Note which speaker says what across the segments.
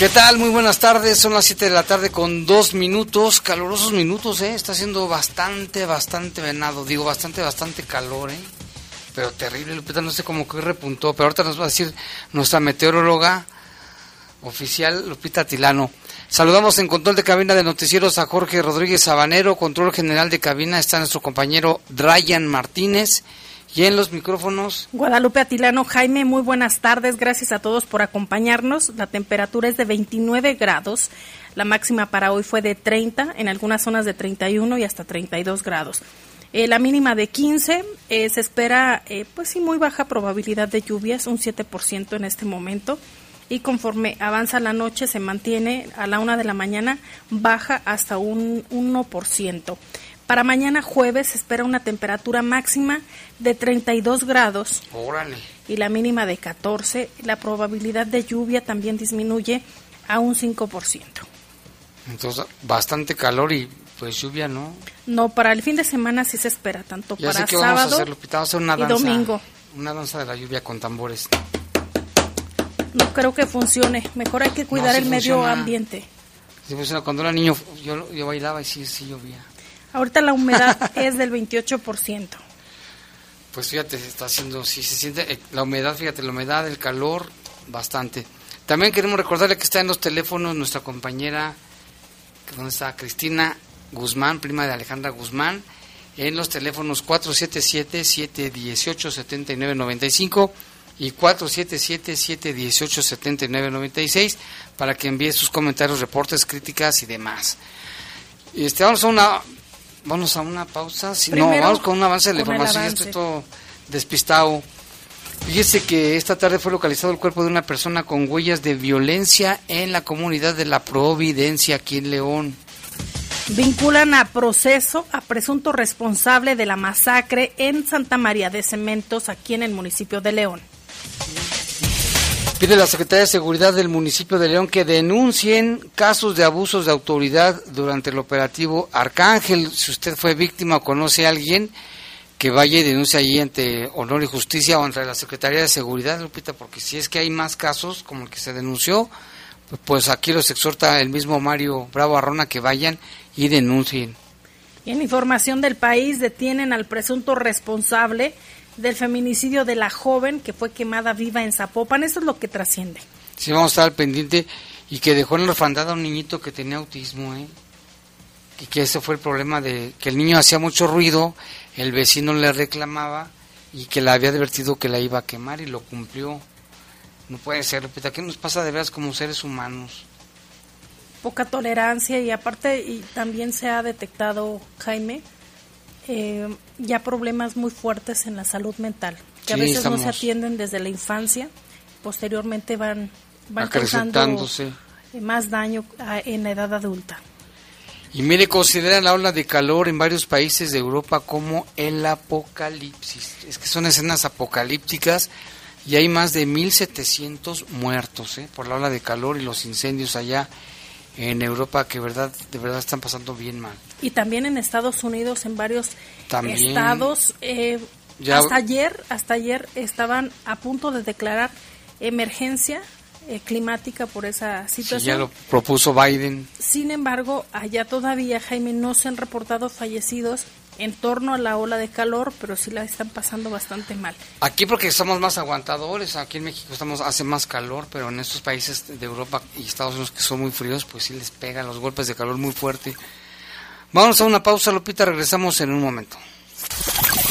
Speaker 1: ¿Qué tal? Muy buenas tardes. Son las 7 de la tarde con dos minutos, calurosos minutos, ¿eh? Está haciendo bastante, bastante venado. Digo, bastante, bastante calor, ¿eh? Pero terrible, Lupita, no sé cómo que repuntó. Pero ahorita nos va a decir nuestra meteoróloga oficial, Lupita Tilano. Saludamos en control de cabina de noticieros a Jorge Rodríguez Sabanero, control general de cabina está nuestro compañero Ryan Martínez y en los micrófonos.
Speaker 2: Guadalupe Atilano, Jaime, muy buenas tardes, gracias a todos por acompañarnos. La temperatura es de 29 grados, la máxima para hoy fue de 30, en algunas zonas de 31 y hasta 32 grados. Eh, la mínima de 15, eh, se espera, eh, pues sí, muy baja probabilidad de lluvias, un 7% en este momento y conforme avanza la noche se mantiene a la una de la mañana baja hasta un 1%. Para mañana jueves se espera una temperatura máxima de 32 grados y la mínima de 14. La probabilidad de lluvia también disminuye a un 5%.
Speaker 1: Entonces, bastante calor y pues lluvia, ¿no?
Speaker 2: No, para el fin de semana sí se espera, tanto para sábado y domingo.
Speaker 1: Una danza de la lluvia con tambores
Speaker 2: no creo que funcione. Mejor hay que cuidar el medio ambiente.
Speaker 1: Sí funciona. Cuando era niño yo, yo bailaba y sí, sí llovía.
Speaker 2: Ahorita la humedad es del 28%.
Speaker 1: Pues fíjate, está haciendo, sí se siente eh, la humedad, fíjate, la humedad, el calor, bastante. También queremos recordarle que está en los teléfonos nuestra compañera, ¿dónde está? Cristina Guzmán, prima de Alejandra Guzmán, en los teléfonos 477-718-7995 y 477-718-7996 para que envíe sus comentarios, reportes, críticas y demás. Este, vamos a una vamos a una pausa, si no, vamos con un avance de la información, estoy todo despistado. Fíjese que esta tarde fue localizado el cuerpo de una persona con huellas de violencia en la comunidad de La Providencia, aquí en León.
Speaker 2: Vinculan a proceso a presunto responsable de la masacre en Santa María de Cementos, aquí en el municipio de León.
Speaker 1: Pide la Secretaría de Seguridad del municipio de León que denuncien casos de abusos de autoridad durante el operativo Arcángel. Si usted fue víctima o conoce a alguien, que vaya y denuncie allí ante Honor y Justicia o ante la Secretaría de Seguridad, Lupita, porque si es que hay más casos como el que se denunció, pues aquí los exhorta el mismo Mario Bravo Arrona que vayan y denuncien.
Speaker 2: En información del país detienen al presunto responsable del feminicidio de la joven que fue quemada viva en Zapopan. Eso es lo que trasciende.
Speaker 1: Sí, vamos a estar al pendiente y que dejó en la orfandad a un niñito que tenía autismo, ¿eh? Y que ese fue el problema de que el niño hacía mucho ruido, el vecino le reclamaba y que le había advertido que la iba a quemar y lo cumplió. No puede ser, Lupita, ¿qué nos pasa de veras como seres humanos?
Speaker 2: Poca tolerancia y aparte y también se ha detectado, Jaime, eh, ya problemas muy fuertes en la salud mental, que a veces no se atienden desde la infancia, posteriormente van, van causando más daño en la edad adulta.
Speaker 1: Y mire, consideran la ola de calor en varios países de Europa como el apocalipsis. Es que son escenas apocalípticas y hay más de 1.700 muertos ¿eh? por la ola de calor y los incendios allá en Europa que verdad de verdad están pasando bien mal.
Speaker 2: Y también en Estados Unidos, en varios estados. Eh, hasta ayer, hasta ayer estaban a punto de declarar emergencia eh, climática por esa situación.
Speaker 1: ya lo propuso Biden.
Speaker 2: Sin embargo, allá todavía, Jaime, no se han reportado fallecidos en torno a la ola de calor, pero sí la están pasando bastante mal.
Speaker 1: Aquí porque somos más aguantadores, aquí en México estamos hace más calor, pero en estos países de Europa y Estados Unidos que son muy fríos, pues sí les pegan los golpes de calor muy fuerte. Vamos a una pausa, Lupita, regresamos en un momento.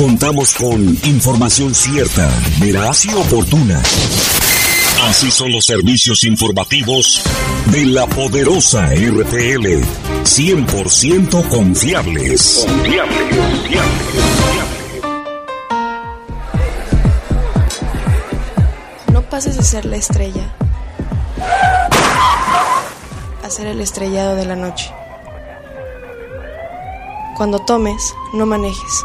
Speaker 3: Contamos con información cierta, veraz y oportuna. Así son los servicios informativos de la poderosa RTL. 100% confiables. Confiables, confiables, confiables.
Speaker 4: No pases de ser la estrella a ser el estrellado de la noche. Cuando tomes, no manejes.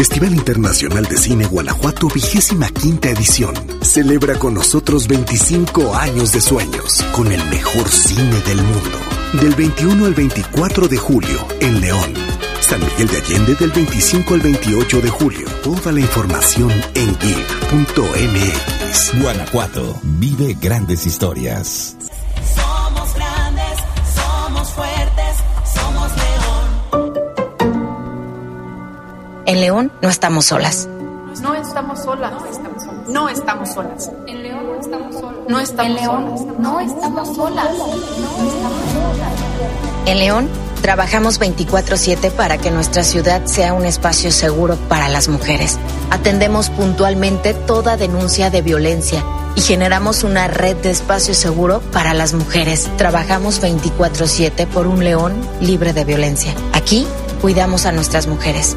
Speaker 3: Festival Internacional de Cine Guanajuato, vigésima quinta edición. Celebra con nosotros 25 años de sueños, con el mejor cine del mundo. Del 21 al 24 de julio, en León. San Miguel de Allende del 25 al 28 de julio. Toda la información en geek.mx.
Speaker 5: Guanajuato, vive grandes historias.
Speaker 6: En León no estamos solas.
Speaker 7: No estamos solas. No estamos solas.
Speaker 8: En León no estamos solas.
Speaker 7: No estamos
Speaker 8: en León
Speaker 7: solas.
Speaker 8: no estamos solas.
Speaker 6: En León trabajamos 24/7 para que nuestra ciudad sea un espacio seguro para las mujeres. Atendemos puntualmente toda denuncia de violencia y generamos una red de espacio seguro para las mujeres. Trabajamos 24/7 por un León libre de violencia. Aquí cuidamos a nuestras mujeres.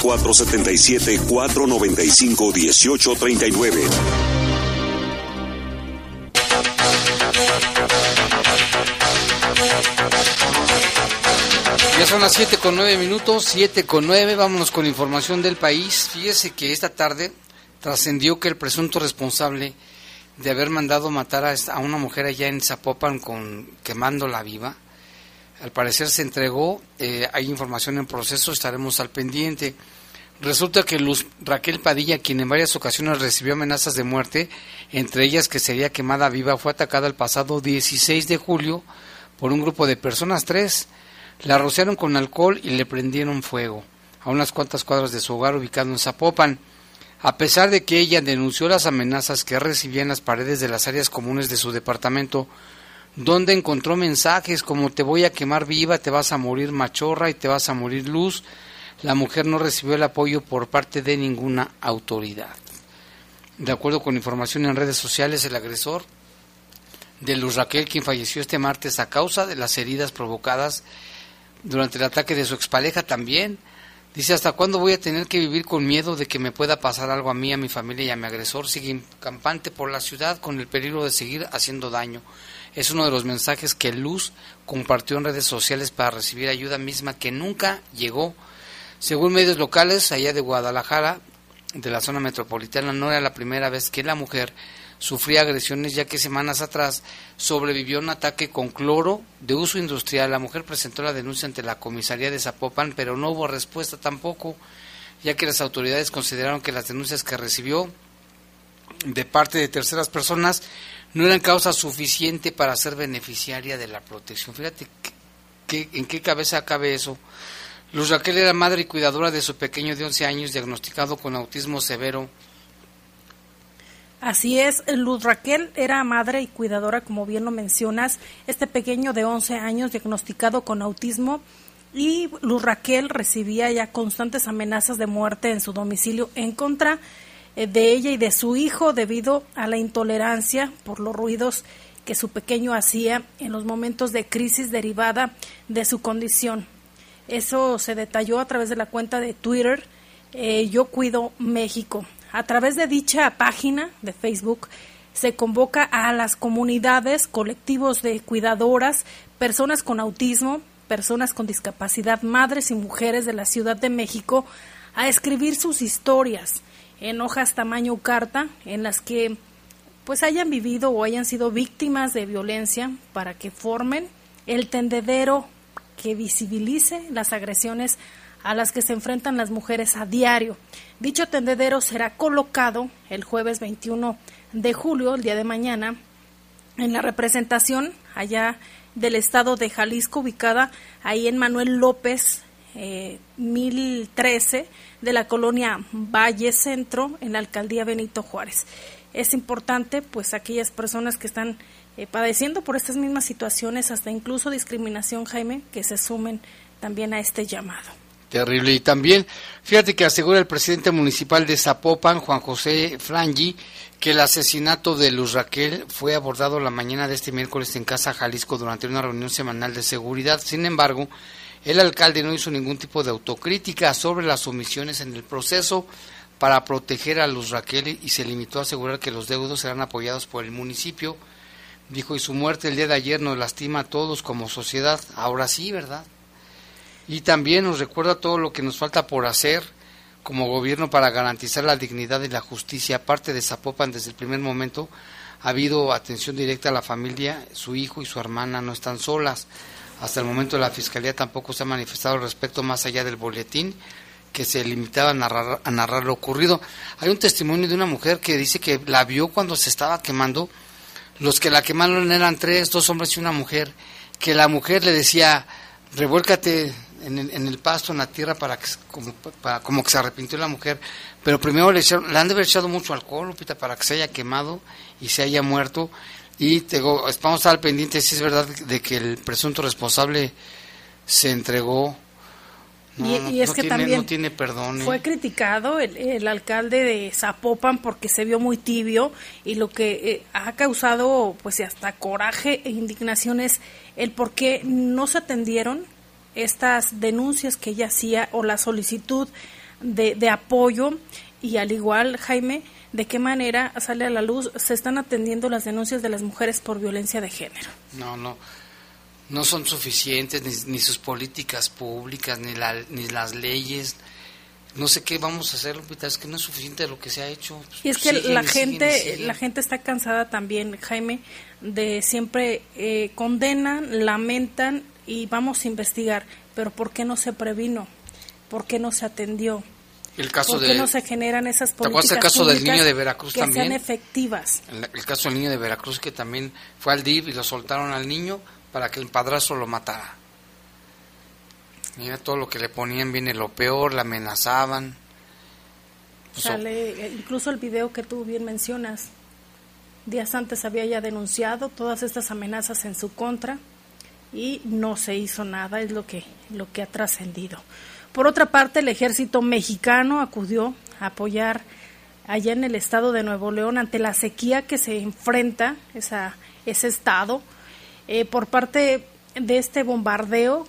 Speaker 3: 477-495-1839.
Speaker 1: Ya son las 7 con 9 minutos, 7 con 9, vámonos con información del país. Fíjese que esta tarde trascendió que el presunto responsable de haber mandado matar a, una mujer allá en Zapopan con quemándola viva, al parecer se entregó, eh, hay información en proceso, estaremos al pendiente. Resulta que Luz Raquel Padilla, quien en varias ocasiones recibió amenazas de muerte, entre ellas que sería quemada viva, fue atacada el pasado 16 de julio por un grupo de personas, tres. La rociaron con alcohol y le prendieron fuego a unas cuantas cuadras de su hogar ubicado en Zapopan. A pesar de que ella denunció las amenazas que recibía en las paredes de las áreas comunes de su departamento, donde encontró mensajes como te voy a quemar viva, te vas a morir machorra y te vas a morir luz, la mujer no recibió el apoyo por parte de ninguna autoridad. De acuerdo con información en redes sociales, el agresor de Luz Raquel, quien falleció este martes a causa de las heridas provocadas durante el ataque de su expareja también. Dice, ¿hasta cuándo voy a tener que vivir con miedo de que me pueda pasar algo a mí, a mi familia y a mi agresor? Sigue campante por la ciudad con el peligro de seguir haciendo daño. Es uno de los mensajes que Luz compartió en redes sociales para recibir ayuda misma que nunca llegó. Según medios locales, allá de Guadalajara, de la zona metropolitana, no era la primera vez que la mujer sufría agresiones, ya que semanas atrás sobrevivió a un ataque con cloro de uso industrial. La mujer presentó la denuncia ante la comisaría de Zapopan, pero no hubo respuesta tampoco, ya que las autoridades consideraron que las denuncias que recibió de parte de terceras personas no eran causa suficiente para ser beneficiaria de la protección. Fíjate que, en qué cabeza cabe eso. Luz Raquel era madre y cuidadora de su pequeño de 11 años diagnosticado con autismo severo.
Speaker 2: Así es, Luz Raquel era madre y cuidadora, como bien lo mencionas, este pequeño de 11 años diagnosticado con autismo y Luz Raquel recibía ya constantes amenazas de muerte en su domicilio en contra de ella y de su hijo debido a la intolerancia por los ruidos que su pequeño hacía en los momentos de crisis derivada de su condición. Eso se detalló a través de la cuenta de Twitter eh, Yo Cuido México. A través de dicha página de Facebook se convoca a las comunidades, colectivos de cuidadoras, personas con autismo, personas con discapacidad, madres y mujeres de la Ciudad de México a escribir sus historias en hojas tamaño carta en las que pues hayan vivido o hayan sido víctimas de violencia para que formen el tendedero que visibilice las agresiones a las que se enfrentan las mujeres a diario. Dicho tendedero será colocado el jueves 21 de julio, el día de mañana, en la representación allá del estado de Jalisco, ubicada ahí en Manuel López, eh, 1013, de la colonia Valle Centro, en la alcaldía Benito Juárez. Es importante, pues, aquellas personas que están eh, padeciendo por estas mismas situaciones, hasta incluso discriminación, Jaime, que se sumen también a este llamado.
Speaker 1: Terrible. Y también, fíjate que asegura el presidente municipal de Zapopan, Juan José Frangi, que el asesinato de Luz Raquel fue abordado la mañana de este miércoles en Casa Jalisco durante una reunión semanal de seguridad. Sin embargo, el alcalde no hizo ningún tipo de autocrítica sobre las omisiones en el proceso para proteger a Luz Raquel y se limitó a asegurar que los deudos serán apoyados por el municipio. Dijo, y su muerte el día de ayer nos lastima a todos como sociedad. Ahora sí, ¿verdad? Y también nos recuerda todo lo que nos falta por hacer como gobierno para garantizar la dignidad y la justicia. Aparte de Zapopan, desde el primer momento ha habido atención directa a la familia, su hijo y su hermana no están solas. Hasta el momento la Fiscalía tampoco se ha manifestado al respecto más allá del boletín que se limitaba a narrar, a narrar lo ocurrido. Hay un testimonio de una mujer que dice que la vio cuando se estaba quemando. Los que la quemaron eran tres, dos hombres y una mujer. Que la mujer le decía, revuélcate en el, en el pasto, en la tierra, para que como, para, como que se arrepintió la mujer. Pero primero le, le han de haber echado mucho alcohol, Lupita, para que se haya quemado y se haya muerto. Y te digo, vamos a estar al pendiente si es verdad de que el presunto responsable se entregó. No,
Speaker 2: y,
Speaker 1: no,
Speaker 2: y es
Speaker 1: no
Speaker 2: que
Speaker 1: tiene,
Speaker 2: también
Speaker 1: tiene perdón. ¿eh?
Speaker 2: fue criticado el, el alcalde de Zapopan porque se vio muy tibio y lo que eh, ha causado pues hasta coraje e indignación es el por qué no se atendieron estas denuncias que ella hacía o la solicitud de, de apoyo y al igual Jaime de qué manera sale a la luz se están atendiendo las denuncias de las mujeres por violencia de género.
Speaker 1: No, no. No son suficientes ni, ni sus políticas públicas, ni, la, ni las leyes. No sé qué vamos a hacer, Lupita, es que no es suficiente lo que se ha hecho.
Speaker 2: Y es que
Speaker 1: Siguen
Speaker 2: la
Speaker 1: siguen
Speaker 2: gente,
Speaker 1: siguen.
Speaker 2: la gente está cansada también, Jaime, de siempre eh, condenan, lamentan y vamos a investigar, pero ¿por qué no se previno? ¿Por qué no se atendió?
Speaker 1: El caso
Speaker 2: ¿Por qué
Speaker 1: de,
Speaker 2: no se generan esas
Speaker 1: ¿Te
Speaker 2: políticas
Speaker 1: el caso del niño de Veracruz
Speaker 2: que
Speaker 1: también?
Speaker 2: sean efectivas?
Speaker 1: el, el caso del niño de Veracruz que también fue al DIV y lo soltaron al niño para que el padrastro lo matara. Mira todo lo que le ponían, viene lo peor, la amenazaban. Pues,
Speaker 2: Sale, eh, incluso el video que tú bien mencionas. Días antes había ya denunciado todas estas amenazas en su contra y no se hizo nada, es lo que, lo que ha trascendido. Por otra parte, el ejército mexicano acudió a apoyar allá en el estado de Nuevo León ante la sequía que se enfrenta esa, ese estado eh, por parte de este bombardeo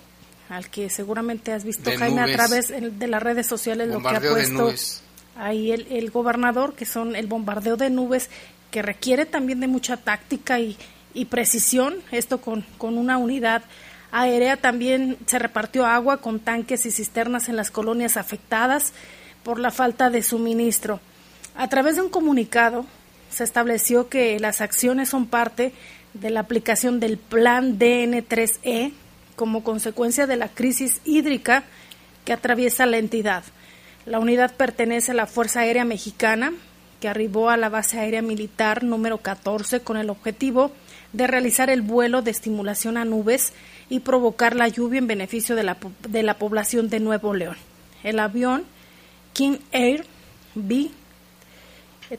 Speaker 2: al que seguramente has visto
Speaker 1: De
Speaker 2: Jaime a través de las redes sociales lo que ha puesto ahí el, el gobernador, que son el bombardeo de nubes, que requiere también de mucha táctica y, y precisión, esto con, con una unidad aérea. También se repartió agua con tanques y cisternas en las colonias afectadas por la falta de suministro. A través de un comunicado se estableció que las acciones son parte de la aplicación del Plan DN3E como consecuencia de la crisis hídrica que atraviesa la entidad. La unidad pertenece a la Fuerza Aérea Mexicana, que arribó a la base aérea militar número 14 con el objetivo de realizar el vuelo de estimulación a nubes y provocar la lluvia en beneficio de la, de la población de Nuevo León. El avión King Air B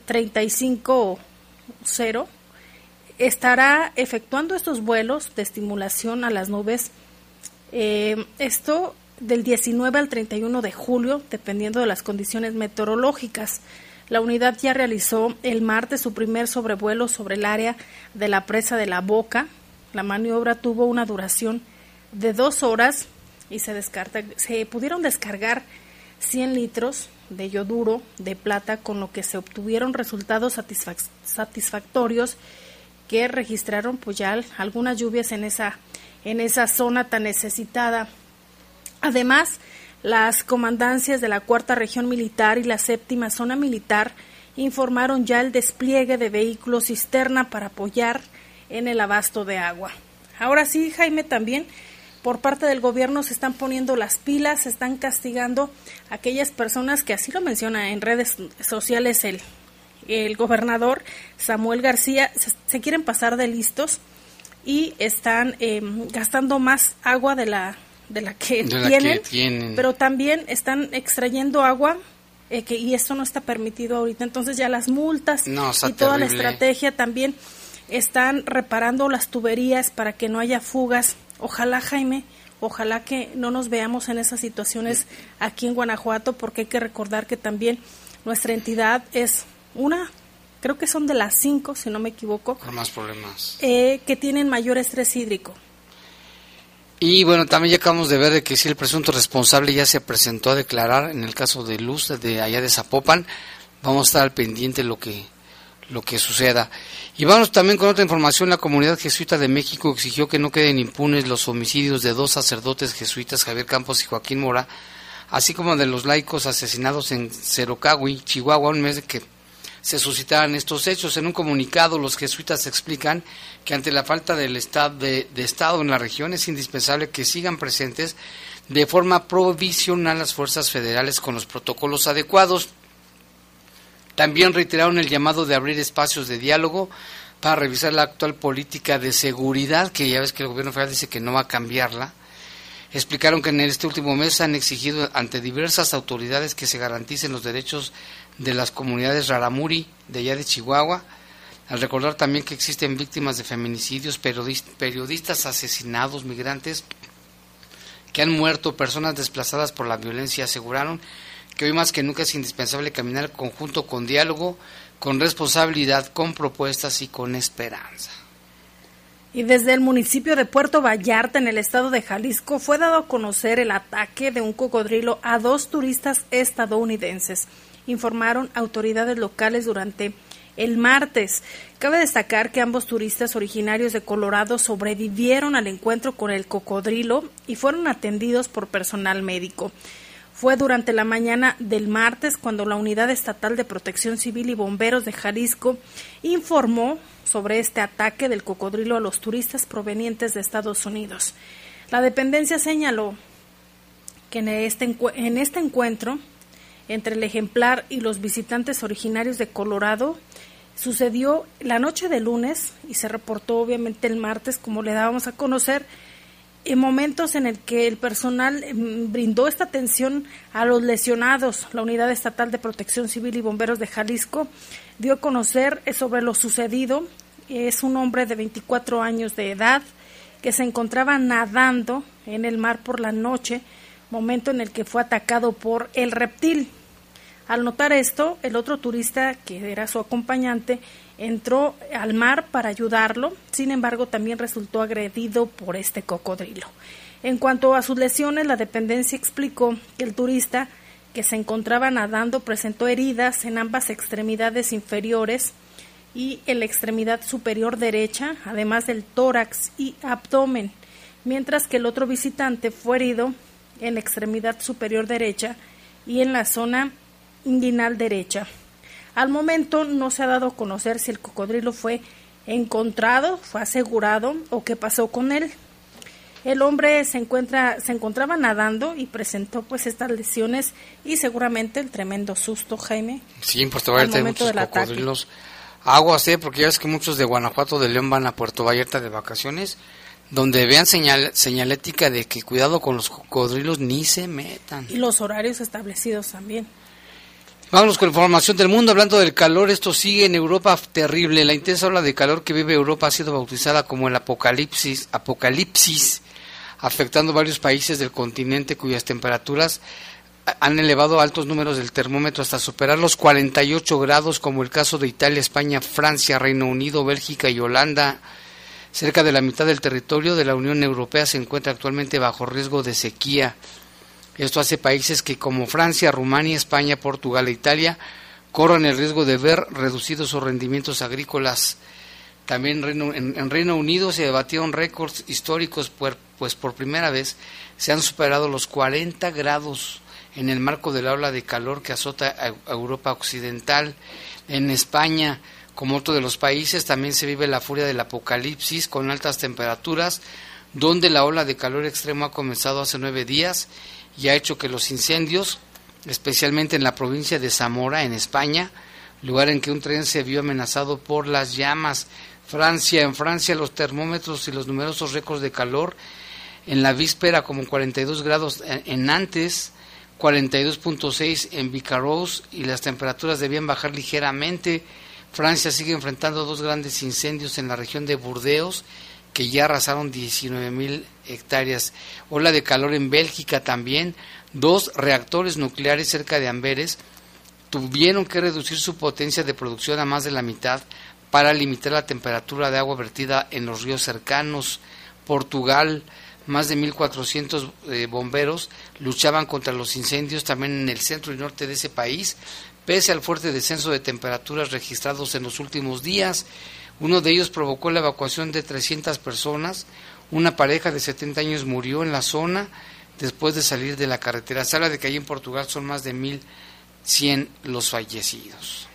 Speaker 2: 350 estará efectuando estos vuelos de estimulación a las nubes. Eh, esto del 19 al 31 de julio, dependiendo de las condiciones meteorológicas. La unidad ya realizó el martes su primer sobrevuelo sobre el área de la presa de la Boca. La maniobra tuvo una duración de dos horas y se, descarta, se pudieron descargar 100 litros de yoduro de plata, con lo que se obtuvieron resultados satisfactorios que registraron pues ya algunas lluvias en esa, en esa zona tan necesitada. Además, las comandancias de la cuarta región militar y la séptima zona militar informaron ya el despliegue de vehículos cisterna para apoyar en el abasto de agua. Ahora sí, Jaime, también por parte del gobierno se están poniendo las pilas, se están castigando a aquellas personas que así lo menciona en redes sociales el, el gobernador Samuel García, se, quieren pasar de listos y están em, gastando más agua de la de la que, tienen, pero también están extrayendo agua eh, que, y esto no está permitido ahorita. Entonces ya las multas y toda la estrategia también están reparando las tuberías para que no haya fugas. Ojalá, Jaime, ojalá que no nos veamos en esas situaciones aquí en Guanajuato, porque hay que recordar que también nuestra entidad es una, creo que son de las cinco, si no me equivoco,
Speaker 1: más problemas.
Speaker 2: Eh, que tienen mayor estrés hídrico.
Speaker 1: Y bueno, también ya acabamos de ver de que si el presunto responsable ya se presentó a declarar en el caso de Luz de allá de Zapopan. Vamos a estar al pendiente lo que lo que suceda. Y vamos también con otra información. La comunidad jesuita de México exigió que no queden impunes los homicidios de dos sacerdotes jesuitas, Javier Campos y Joaquín Mora, así como de los laicos asesinados en Cerocagui, Chihuahua, un mes de que se suscitaran estos hechos. En un comunicado, los jesuitas explican que ante la falta del estado de, Estado en la región es indispensable que sigan presentes de forma provisional las fuerzas federales con los protocolos adecuados. También reiteraron el llamado de abrir espacios de diálogo para revisar la actual política de seguridad, que ya ves que el gobierno federal dice que no va a cambiarla. Explicaron que en este último mes han exigido ante diversas autoridades que se garanticen los derechos de las comunidades Raramuri de allá de Chihuahua, al recordar también que existen víctimas de feminicidios, periodistas asesinados, migrantes que han muerto, personas desplazadas por la violencia, aseguraron que hoy más que nunca es indispensable caminar conjunto con diálogo, con responsabilidad, con propuestas y con esperanza.
Speaker 2: Y desde el municipio de Puerto Vallarta, en el estado de Jalisco, fue dado a conocer el ataque de un cocodrilo a dos turistas estadounidenses informaron autoridades locales durante el martes. Cabe destacar que ambos turistas originarios de Colorado sobrevivieron al encuentro con el cocodrilo y fueron atendidos por personal médico. Fue durante la mañana del martes cuando la Unidad Estatal de Protección Civil y Bomberos de Jalisco informó sobre este ataque del cocodrilo a los turistas provenientes de Estados Unidos. La dependencia señaló que en este, en encuentro entre el ejemplar y los visitantes originarios de Colorado sucedió la noche de lunes y se reportó obviamente el martes, como le dábamos a conocer, en momentos en el que el personal em, brindó esta atención a los lesionados. La Unidad Estatal de Protección Civil y Bomberos de Jalisco dio a conocer eh, sobre lo sucedido. Es un hombre de 24 años de edad que se encontraba nadando en el mar por la noche momento en el que fue atacado por el reptil. Al notar esto, el otro turista, que era su acompañante, entró al mar para ayudarlo, sin embargo también resultó agredido por este cocodrilo. En cuanto a sus lesiones, la dependencia explicó que el turista que se encontraba nadando presentó heridas en ambas extremidades inferiores y en la extremidad superior derecha, además del tórax y abdomen, mientras que el otro visitante fue herido en la extremidad superior derecha y en la zona inguinal derecha. Al momento no se ha dado a conocer si el cocodrilo fue encontrado, fue asegurado o qué pasó con él. El hombre se encuentra se encontraba nadando y presentó pues estas lesiones y seguramente el tremendo susto, Jaime.
Speaker 1: Sí, pues te va a muchos cocodrilos Aguas, ¿eh? Porque ya ves que muchos de Guanajuato de León van a Puerto Vallarta de vacaciones, donde vean señal, señalética de que cuidado con los cocodrilos ni se metan.
Speaker 2: Y los horarios establecidos también.
Speaker 1: Vámonos con información del mundo, hablando del calor, esto sigue en Europa terrible. La intensa ola de calor que vive Europa ha sido bautizada como el apocalipsis, apocalipsis, afectando varios países del continente cuyas temperaturas han elevado altos números del termómetro hasta superar los 48 grados, como el caso de Italia, España, Francia, Reino Unido, Bélgica y Holanda. Cerca de la mitad del territorio de la Unión Europea se encuentra actualmente bajo riesgo de sequía. Esto hace países que como Francia, Rumania, España, Portugal e Italia corran el riesgo de ver reducidos sus rendimientos agrícolas. También en, Reino Unido se debatieron récords históricos, pues por primera vez se han superado los 40 grados en el marco del ola de calor que azota a Europa Occidental. En España, como otro de los países, también se vive la furia del apocalipsis con altas temperaturas, donde la ola de calor extremo ha comenzado hace nueve días y ha hecho que los incendios, especialmente en la provincia de Zamora, en España, lugar en que un tren se vio amenazado por las llamas. Francia, en Francia los termómetros y los numerosos récords de calor en la víspera como 42 grados en Nantes, 42.6 en Vicarros y las temperaturas debían bajar ligeramente. Francia sigue enfrentando dos grandes incendios en la región de Burdeos que ya arrasaron 19.000 hectáreas. Ola de calor en Bélgica también. Dos reactores nucleares cerca de Amberes tuvieron que reducir su potencia de producción a más de la mitad para limitar la temperatura de agua vertida en los ríos cercanos. Portugal más de 1.400 eh, bomberos luchaban contra los incendios también en el centro y norte de ese país, pese al fuerte descenso de temperaturas registrados en los últimos días. Uno de ellos provocó la evacuación de 300 personas. Una pareja de 70 años murió en la zona después de salir de la carretera. Se habla de que allí en Portugal son más de 1.100 los fallecidos.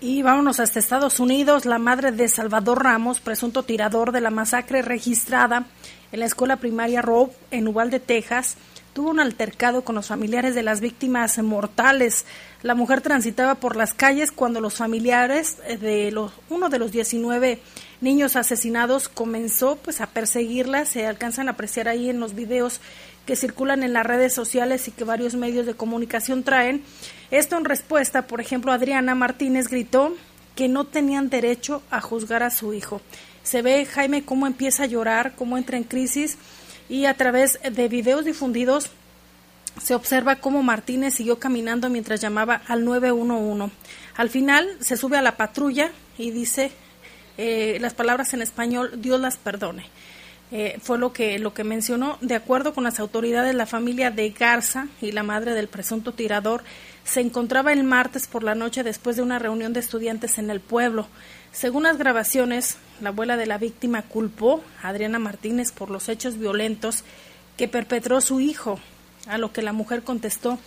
Speaker 2: Y vámonos hasta Estados Unidos. La madre de Salvador Ramos, presunto tirador de la masacre registrada en la escuela primaria Rob en Uvalde, Texas, tuvo un altercado con los familiares de las víctimas mortales. La mujer transitaba por las calles cuando los familiares de los, uno de los 19 niños asesinados comenzó pues a perseguirla. Se alcanzan a apreciar ahí en los videos que circulan en las redes sociales y que varios medios de comunicación traen. Esto en respuesta, por ejemplo, Adriana Martínez gritó que no tenían derecho a juzgar a su hijo. Se ve Jaime cómo empieza a llorar, cómo entra en crisis y a través de videos difundidos se observa cómo Martínez siguió caminando mientras llamaba al 911. Al final se sube a la patrulla y dice eh, las palabras en español, Dios las perdone. Eh, fue lo que, lo que mencionó. De acuerdo con las autoridades, la familia de Garza y la madre del presunto tirador se encontraba el martes por la noche después de una reunión de estudiantes en el pueblo. Según las grabaciones, la abuela de la víctima culpó a Adriana Martínez por los hechos violentos que perpetró su hijo, a lo que la mujer contestó,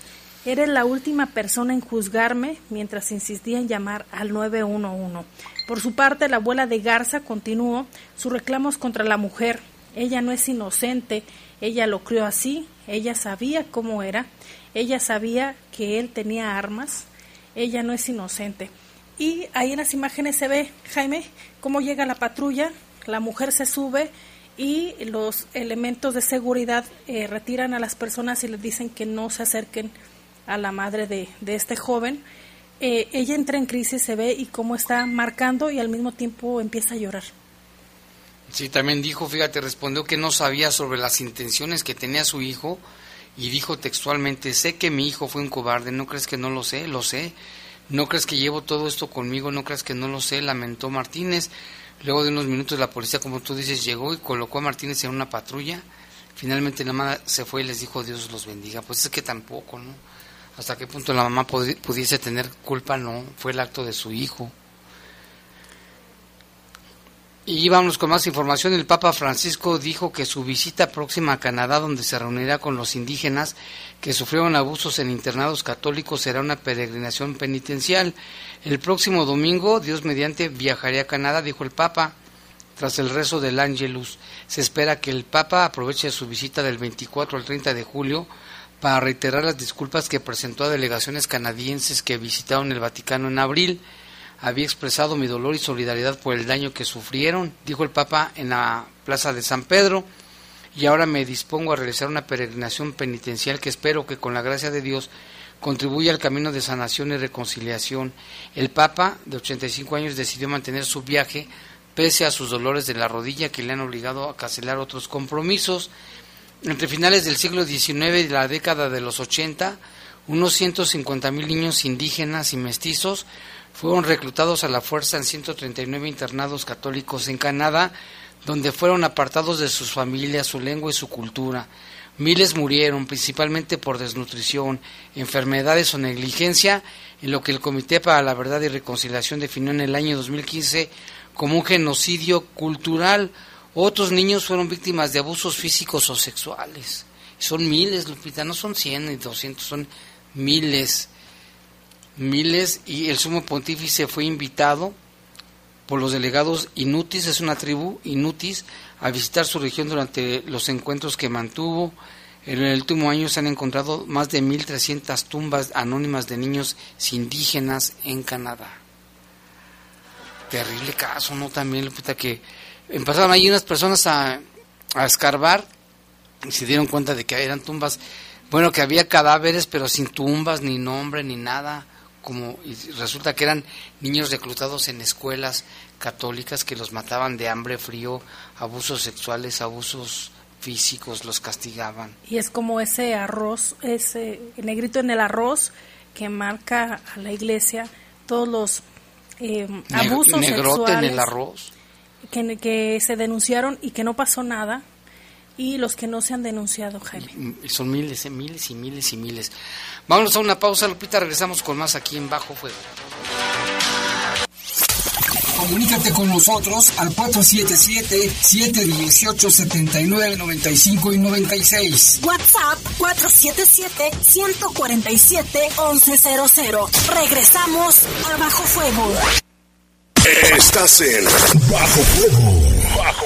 Speaker 2: Eres la última persona en juzgarme mientras insistía en llamar al 911. Por su parte, la abuela de Garza continuó sus reclamos contra la mujer. Ella no es inocente, ella lo crió así, ella sabía cómo era, ella sabía que él tenía armas, ella no es inocente. Y ahí en las imágenes se ve, Jaime, cómo llega la patrulla, la mujer se sube y los elementos de seguridad eh, retiran a las personas y les dicen que no se acerquen a la madre de, este joven. Eh, ella entra en crisis, se ve y cómo está marcando y al mismo tiempo empieza a llorar.
Speaker 1: Sí, también dijo, fíjate, respondió que no sabía sobre las intenciones que tenía su hijo y dijo textualmente, sé que mi hijo fue un cobarde, ¿no crees que no lo sé? Lo sé. ¿No crees que llevo todo esto conmigo? ¿No crees que no lo sé? Lamentó Martínez. Luego de unos minutos la policía, como tú dices, llegó y colocó a Martínez en una patrulla. Finalmente la mamá se fue y les dijo Dios los bendiga. Pues es que tampoco, ¿no? Hasta qué punto la mamá pudiese tener culpa, no. Fue el acto de su hijo. Y vamos con más información. El Papa Francisco dijo que su visita próxima a Canadá, donde se reunirá con los indígenas que sufrieron abusos en internados católicos, será una peregrinación penitencial. El próximo domingo, Dios mediante, viajaré a Canadá, dijo el Papa. Tras el rezo del Ángelus, se espera que el Papa aproveche su visita del 24 al 30 de julio para reiterar las disculpas que presentó a delegaciones canadienses que visitaron el Vaticano en abril había expresado mi dolor y solidaridad por el daño que sufrieron, dijo el Papa en la Plaza de San Pedro, y ahora me dispongo a realizar una peregrinación penitencial que espero que con la gracia de Dios contribuya al camino de sanación y reconciliación. El Papa, de 85 años, decidió mantener su viaje pese a sus dolores de la rodilla que le han obligado a cancelar otros compromisos. Entre finales del siglo XIX y la década de los 80, unos 150 mil niños indígenas y mestizos fueron reclutados a la fuerza en 139 internados católicos en Canadá, donde fueron apartados de sus familias, su lengua y su cultura. Miles murieron, principalmente por desnutrición, enfermedades o negligencia, en lo que el Comité para la Verdad y Reconciliación definió en el año 2015 como un genocidio cultural. Otros niños fueron víctimas de abusos físicos o sexuales. Son miles, Lupita, no son 100 ni 200, son miles, miles. Y el sumo pontífice fue invitado por los delegados Inutis, es una tribu Inutis, a visitar su región durante los encuentros que mantuvo. En el último año se han encontrado más de 1.300 tumbas anónimas de niños indígenas en Canadá. Terrible caso, ¿no? También, Lupita, que empezaron ahí unas personas a, a escarbar y se dieron cuenta de que eran tumbas, bueno, que había cadáveres, pero sin tumbas, ni nombre, ni nada como y resulta que eran niños reclutados en escuelas católicas que los mataban de hambre, frío, abusos sexuales, abusos físicos, los castigaban.
Speaker 2: Y es como ese arroz, ese negrito en el arroz que marca a la iglesia todos los eh, abusos
Speaker 1: Negrote
Speaker 2: sexuales
Speaker 1: en el arroz.
Speaker 2: Que, que se denunciaron y que no pasó nada y los que no se han denunciado, Jaime.
Speaker 1: Y son miles, eh, miles y miles y miles. Vámonos a una pausa, Lupita, regresamos con más aquí en Bajo Fuego.
Speaker 9: Comunícate con nosotros al 477-718-7995 y 96.
Speaker 10: WhatsApp 477-147-1100. Regresamos a Bajo Fuego.
Speaker 3: Estás en Bajo Fuego. Bajo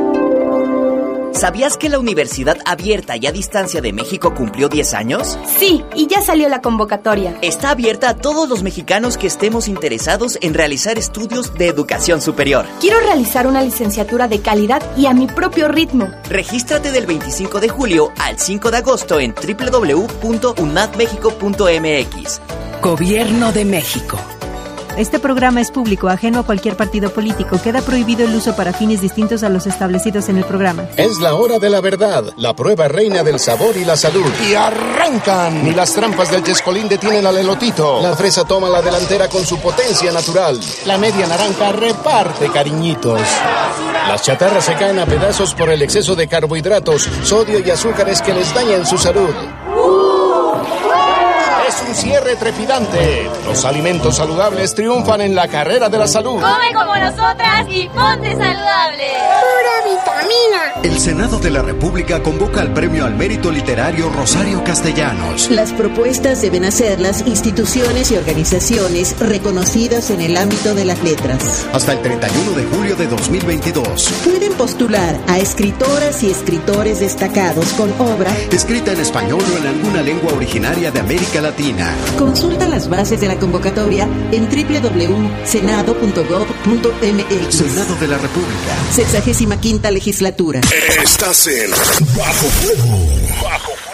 Speaker 11: ¿Sabías que la Universidad Abierta y a Distancia de México cumplió 10 años?
Speaker 12: Sí, y ya salió la convocatoria.
Speaker 11: Está abierta a todos los mexicanos que estemos interesados en realizar estudios de educación superior.
Speaker 12: Quiero realizar una licenciatura de calidad y a mi propio ritmo.
Speaker 11: Regístrate del 25 de julio al 5 de agosto en www.unadmexico.mx.
Speaker 13: Gobierno de México.
Speaker 14: Este programa es público, ajeno a cualquier partido político. Queda prohibido el uso para fines distintos a los establecidos en el programa.
Speaker 15: Es la hora de la verdad, la prueba reina del sabor y la salud. Y arrancan. Ni las trampas del Chescolín detienen al elotito. La fresa toma la delantera con su potencia natural. La media naranja reparte cariñitos. Las chatarras se caen a pedazos por el exceso de carbohidratos, sodio y azúcares que les dañan su salud. Es un cierre trepidante. Los alimentos saludables triunfan en la carrera de la salud.
Speaker 16: Come como nosotras y ponte saludable.
Speaker 17: Pura vitamina.
Speaker 18: El Senado de la República convoca al Premio al Mérito Literario Rosario Castellanos.
Speaker 19: Las propuestas deben hacer las instituciones y organizaciones reconocidas en el ámbito de las letras.
Speaker 18: Hasta el 31 de julio de 2022.
Speaker 19: Pueden postular a escritoras y escritores destacados con obra
Speaker 18: escrita en español o en alguna lengua originaria de América Latina.
Speaker 19: Consulta las bases de la convocatoria en www.senado.gov.mx.
Speaker 18: Senado de la República.
Speaker 19: Sexagésima quinta legislatura.
Speaker 3: Estás en Bajo Fuego. Bajo Fuego.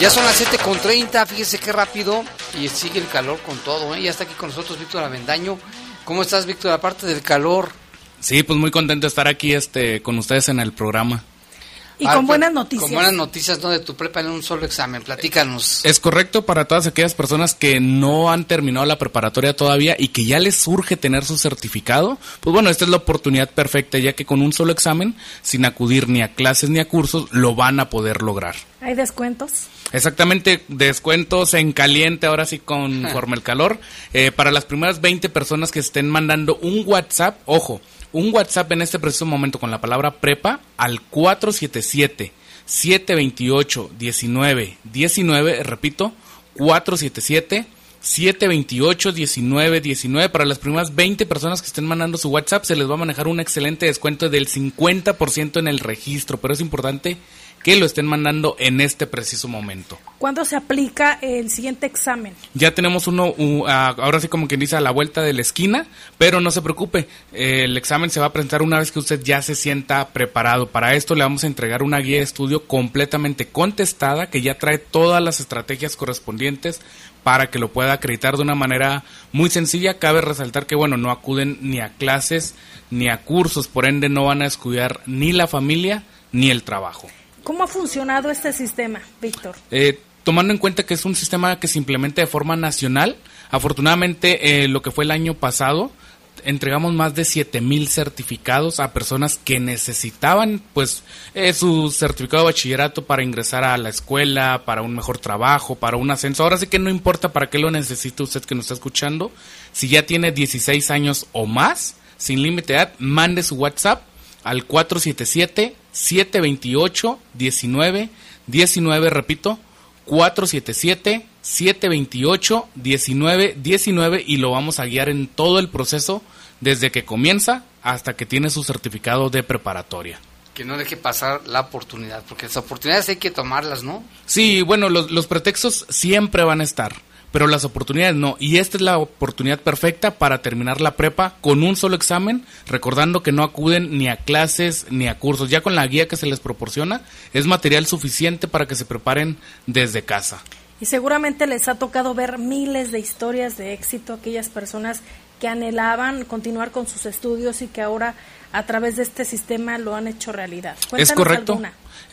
Speaker 1: Ya son las 7.30, fíjese qué rápido y sigue el calor con todo. ¿eh? Ya está aquí con nosotros Víctor Avendaño. ¿Cómo estás, Víctor? Aparte del calor.
Speaker 20: Sí, pues muy contento de estar aquí este, con ustedes en el programa.
Speaker 2: Y con buenas noticias.
Speaker 1: Con buenas noticias, ¿no? De tu prepa en un solo examen. Platícanos.
Speaker 21: Es correcto para todas aquellas personas que no han terminado la preparatoria todavía y que ya les surge tener su certificado. Pues bueno, esta es la oportunidad perfecta, ya que con un solo examen, sin acudir ni a clases ni a cursos, lo van a poder lograr.
Speaker 2: ¿Hay descuentos?
Speaker 21: Exactamente, descuentos en caliente, ahora sí conforme el calor. Eh, para las primeras 20 personas que estén mandando un WhatsApp, ojo, un WhatsApp en este preciso momento con la palabra prepa al 477 728 19 19, repito, 477 728 19 19 para las primeras 20 personas que estén mandando su WhatsApp se les va a manejar un excelente descuento del 50% en el registro, pero es importante que lo estén mandando en este preciso momento.
Speaker 2: ¿Cuándo se aplica el siguiente examen?
Speaker 21: Ya tenemos uno, ahora sí como quien dice, a la vuelta de la esquina, pero no se preocupe, el examen se va a presentar una vez que usted ya se sienta preparado. Para esto le vamos a entregar una guía de estudio completamente contestada que ya trae todas las estrategias correspondientes para que lo pueda acreditar de una manera muy sencilla. Cabe resaltar que, bueno, no acuden ni a clases ni a cursos, por ende no van a descuidar ni la familia ni el trabajo.
Speaker 2: ¿Cómo ha funcionado este sistema, Víctor?
Speaker 21: Eh, tomando en cuenta que es un sistema que se implementa de forma nacional, afortunadamente eh, lo que fue el año pasado, entregamos más de 7000 certificados a personas que necesitaban pues eh, su certificado de bachillerato para ingresar a la escuela, para un mejor trabajo, para un ascenso. Ahora sí que no importa para qué lo necesite usted que nos está escuchando, si ya tiene 16 años o más, sin límite de edad, mande su WhatsApp al 477 728 19 19, repito, 477 728 19 19 y lo vamos a guiar en todo el proceso desde que comienza hasta que tiene su certificado de preparatoria.
Speaker 1: Que no deje pasar la oportunidad, porque las oportunidades hay que tomarlas, ¿no?
Speaker 21: Sí, bueno, los, los pretextos siempre van a estar pero las oportunidades no. Y esta es la oportunidad perfecta para terminar la prepa con un solo examen, recordando que no acuden ni a clases ni a cursos. Ya con la guía que se les proporciona es material suficiente para que se preparen desde casa.
Speaker 2: Y seguramente les ha tocado ver miles de historias de éxito, aquellas personas que anhelaban continuar con sus estudios y que ahora a través de este sistema lo han hecho realidad.
Speaker 21: es correcto.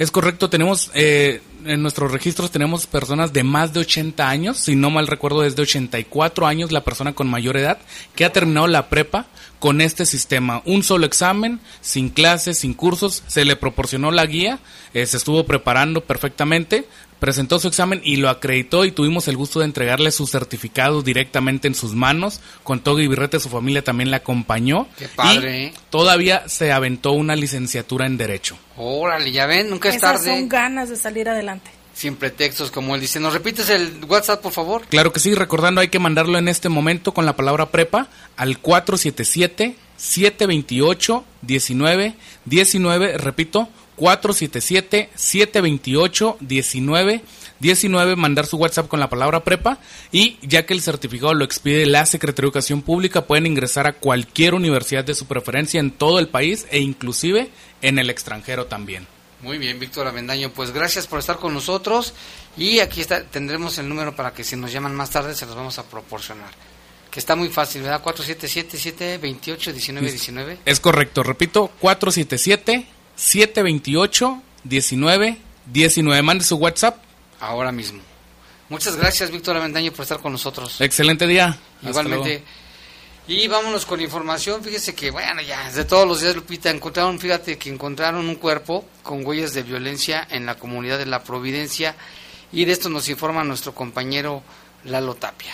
Speaker 21: Es correcto, tenemos eh, en nuestros registros tenemos personas de más de 80 años, si no mal recuerdo desde 84 años la persona con mayor edad que ha terminado la prepa con este sistema. Un solo examen, sin clases, sin cursos, se le proporcionó la guía, eh, se estuvo preparando perfectectamente, presentó su examen y lo acreditó y tuvimos el gusto de entregarle su certificado directamente en sus manos. Con todo y birrete su familia también le acompañó.
Speaker 1: Qué padre.
Speaker 21: Y ¿eh? todavía se aventó una licenciatura en Derecho.
Speaker 1: Órale, ya ven, nunca es
Speaker 2: Esas
Speaker 1: tarde.
Speaker 2: son ganas de salir adelante.
Speaker 1: Sin pretextos, como él dice. ¿Nos repites el WhatsApp, por favor?
Speaker 21: Claro que sí, recordando hay que mandarlo en este momento con la palabra prepa al 477 728 19 19, repito, 477-728-19. 19, mandar su WhatsApp con la palabra prepa y ya que el certificado lo expide la Secretaría de Educación Pública, pueden ingresar a cualquier universidad de su preferencia en todo el país e inclusive en el extranjero también.
Speaker 1: Muy bien, Víctor Avendaño, pues gracias por estar con nosotros y aquí está, tendremos el número para que si nos llaman más tarde se los vamos a proporcionar. Que está muy fácil, ¿verdad? 477-728-1919.
Speaker 21: Es correcto, repito, 477 728 19 19. Mande su WhatsApp.
Speaker 1: Ahora mismo. Muchas gracias, Víctor Avendaño, por estar con nosotros.
Speaker 21: Excelente día.
Speaker 1: Igualmente. Y vámonos con información. Fíjese que, bueno, ya, de todos los días, Lupita, encontraron, fíjate que encontraron un cuerpo con huellas de violencia en la comunidad de La Providencia. Y de esto nos informa nuestro compañero Lalo Tapia.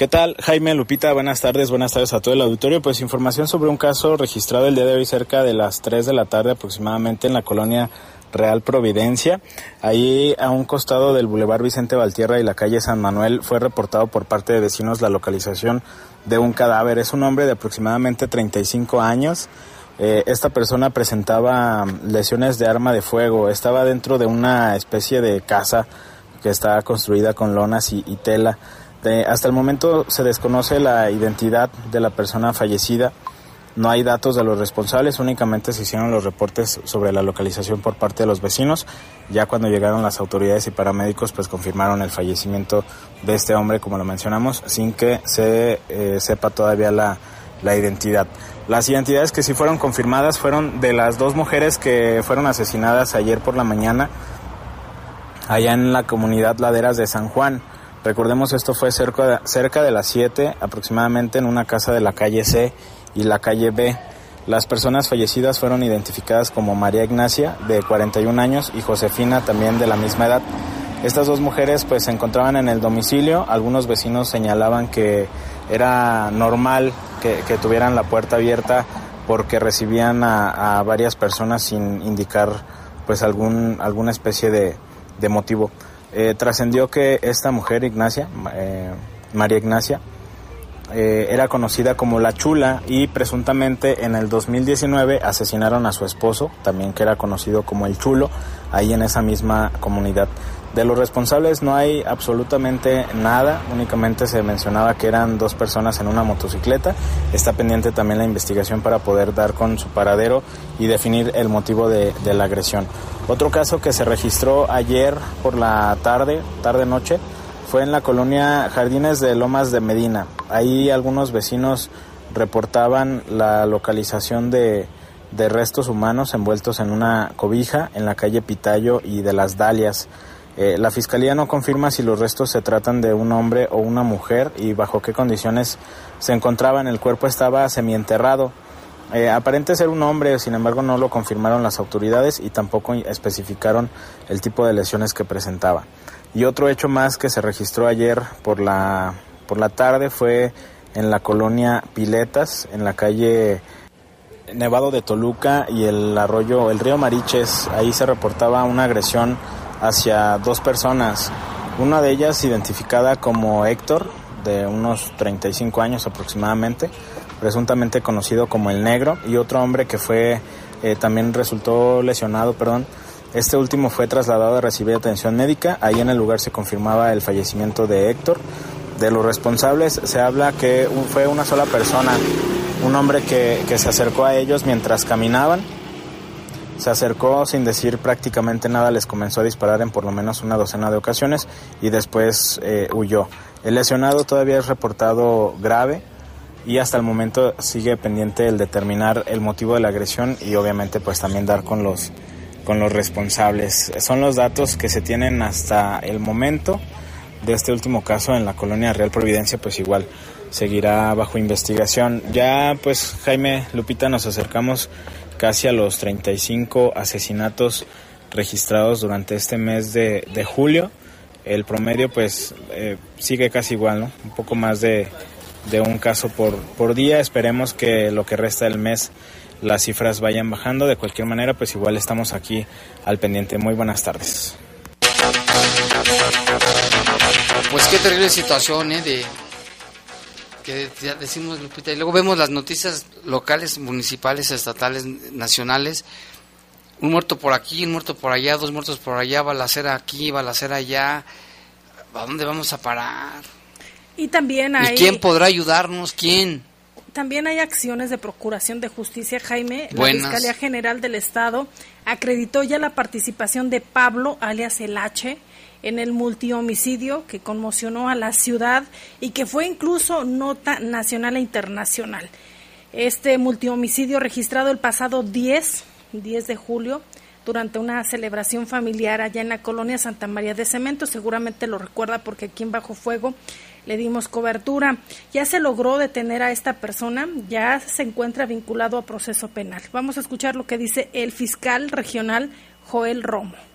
Speaker 22: ¿Qué tal? Jaime Lupita, buenas tardes, buenas tardes a todo el auditorio. Pues información sobre un caso registrado el día de hoy cerca de las 3 de la tarde aproximadamente en la colonia Real Providencia. Ahí a un costado del Boulevard Vicente Valtierra y la calle San Manuel fue reportado por parte de vecinos la localización de un cadáver. Es un hombre de aproximadamente 35 años. Eh, esta persona presentaba lesiones de arma de fuego. Estaba dentro de una especie de casa que está construida con lonas y tela. De, hasta el momento se desconoce la identidad de la persona fallecida. No hay datos de los responsables, únicamente se hicieron los reportes sobre la localización por parte de los vecinos. Ya cuando llegaron las autoridades y paramédicos, pues confirmaron el fallecimiento de este hombre, como lo mencionamos, sin que se eh, sepa todavía la, la identidad. Las identidades que sí fueron confirmadas fueron de las dos mujeres que fueron asesinadas ayer por la mañana allá en la comunidad Laderas de San Juan. Recordemos esto fue cerca de, cerca de las 7 aproximadamente en una casa de la calle C y la calle B. Las personas fallecidas fueron identificadas como María Ignacia, de 41 años, y Josefina, también de la misma edad. Estas dos mujeres pues se encontraban en el domicilio. Algunos vecinos señalaban que era normal que, tuvieran la puerta abierta porque recibían a, a, varias personas sin indicar pues algún, alguna especie de, de motivo. Eh, trascendió que esta mujer, Ignacia, eh, María Ignacia, eh, era conocida como La Chula y presuntamente en el 2019 asesinaron a su esposo, también que era conocido como El Chulo, ahí en esa misma comunidad. De los responsables no hay absolutamente nada, únicamente se mencionaba que eran dos personas en una motocicleta. Está pendiente también la investigación para poder dar con su paradero y definir el motivo de, la agresión. Otro caso que se registró ayer por la tarde, tarde-noche, fue en la colonia Jardines de Lomas de Medina. Ahí algunos vecinos reportaban la localización de, de restos humanos envueltos en una cobija en la calle Pitayo y de las Dalias. Eh, la fiscalía no confirma si los restos se tratan de un hombre o una mujer y bajo qué condiciones se encontraban. El cuerpo estaba semienterrado. Eh, aparente ser un hombre, sin embargo no lo confirmaron las autoridades y tampoco especificaron el tipo de lesiones que presentaba. Y otro hecho más que se registró ayer por la, por la tarde fue en la colonia Piletas, en la calle Nevado de Toluca y el arroyo, el río Mariches. Ahí se reportaba una agresión hacia dos personas. Una de ellas identificada como Héctor, de unos 35 años aproximadamente, presuntamente conocido como el negro, y otro hombre que fue eh, también resultó lesionado, perdón. Este último fue trasladado a recibir atención médica. Ahí en el lugar se confirmaba el fallecimiento de Héctor. De los responsables se habla que fue una sola persona, un hombre que, que se acercó a ellos mientras caminaban se acercó sin decir prácticamente nada, les comenzó a disparar en por lo menos una docena de ocasiones y después eh, huyó. El lesionado todavía es reportado grave y hasta el momento sigue pendiente el determinar el motivo de la agresión y obviamente pues también dar con los con los responsables. Son los datos que se tienen hasta el momento de este último caso en la colonia Real Providencia, pues igual seguirá bajo investigación. Ya pues Jaime Lupita nos acercamos casi a los 35 asesinatos registrados durante este mes de, de julio. El promedio pues eh, sigue casi igual, ¿no? Un poco más de, de un caso por, por día. Esperemos que lo que resta del mes las cifras vayan bajando. De cualquier manera, pues igual estamos aquí al pendiente. Muy buenas tardes.
Speaker 1: Pues qué terrible situación, ¿eh? De, que ya decimos, Lupita, y luego vemos las noticias locales, municipales, estatales, nacionales. Un muerto por aquí, un muerto por allá, dos muertos por allá, balacera aquí, balacera allá. ¿A dónde vamos a parar?
Speaker 2: Y también hay...
Speaker 1: ¿Y quién podrá ayudarnos? ¿Quién?
Speaker 2: También hay acciones de procuración de justicia, Jaime.
Speaker 1: Buenas.
Speaker 2: La Fiscalía General del Estado acreditó ya la participación de Pablo, alias El H, en el multihomicidio que conmocionó a la ciudad y que fue incluso nota nacional e internacional. Este multihomicidio registrado el pasado 10, 10 de julio durante una celebración familiar allá en la colonia Santa María de Cemento, seguramente lo recuerda porque aquí en Bajo Fuego le dimos cobertura. Ya se logró detener a esta persona, ya se encuentra vinculado a proceso penal. Vamos a escuchar lo que dice el fiscal regional Joel Romo.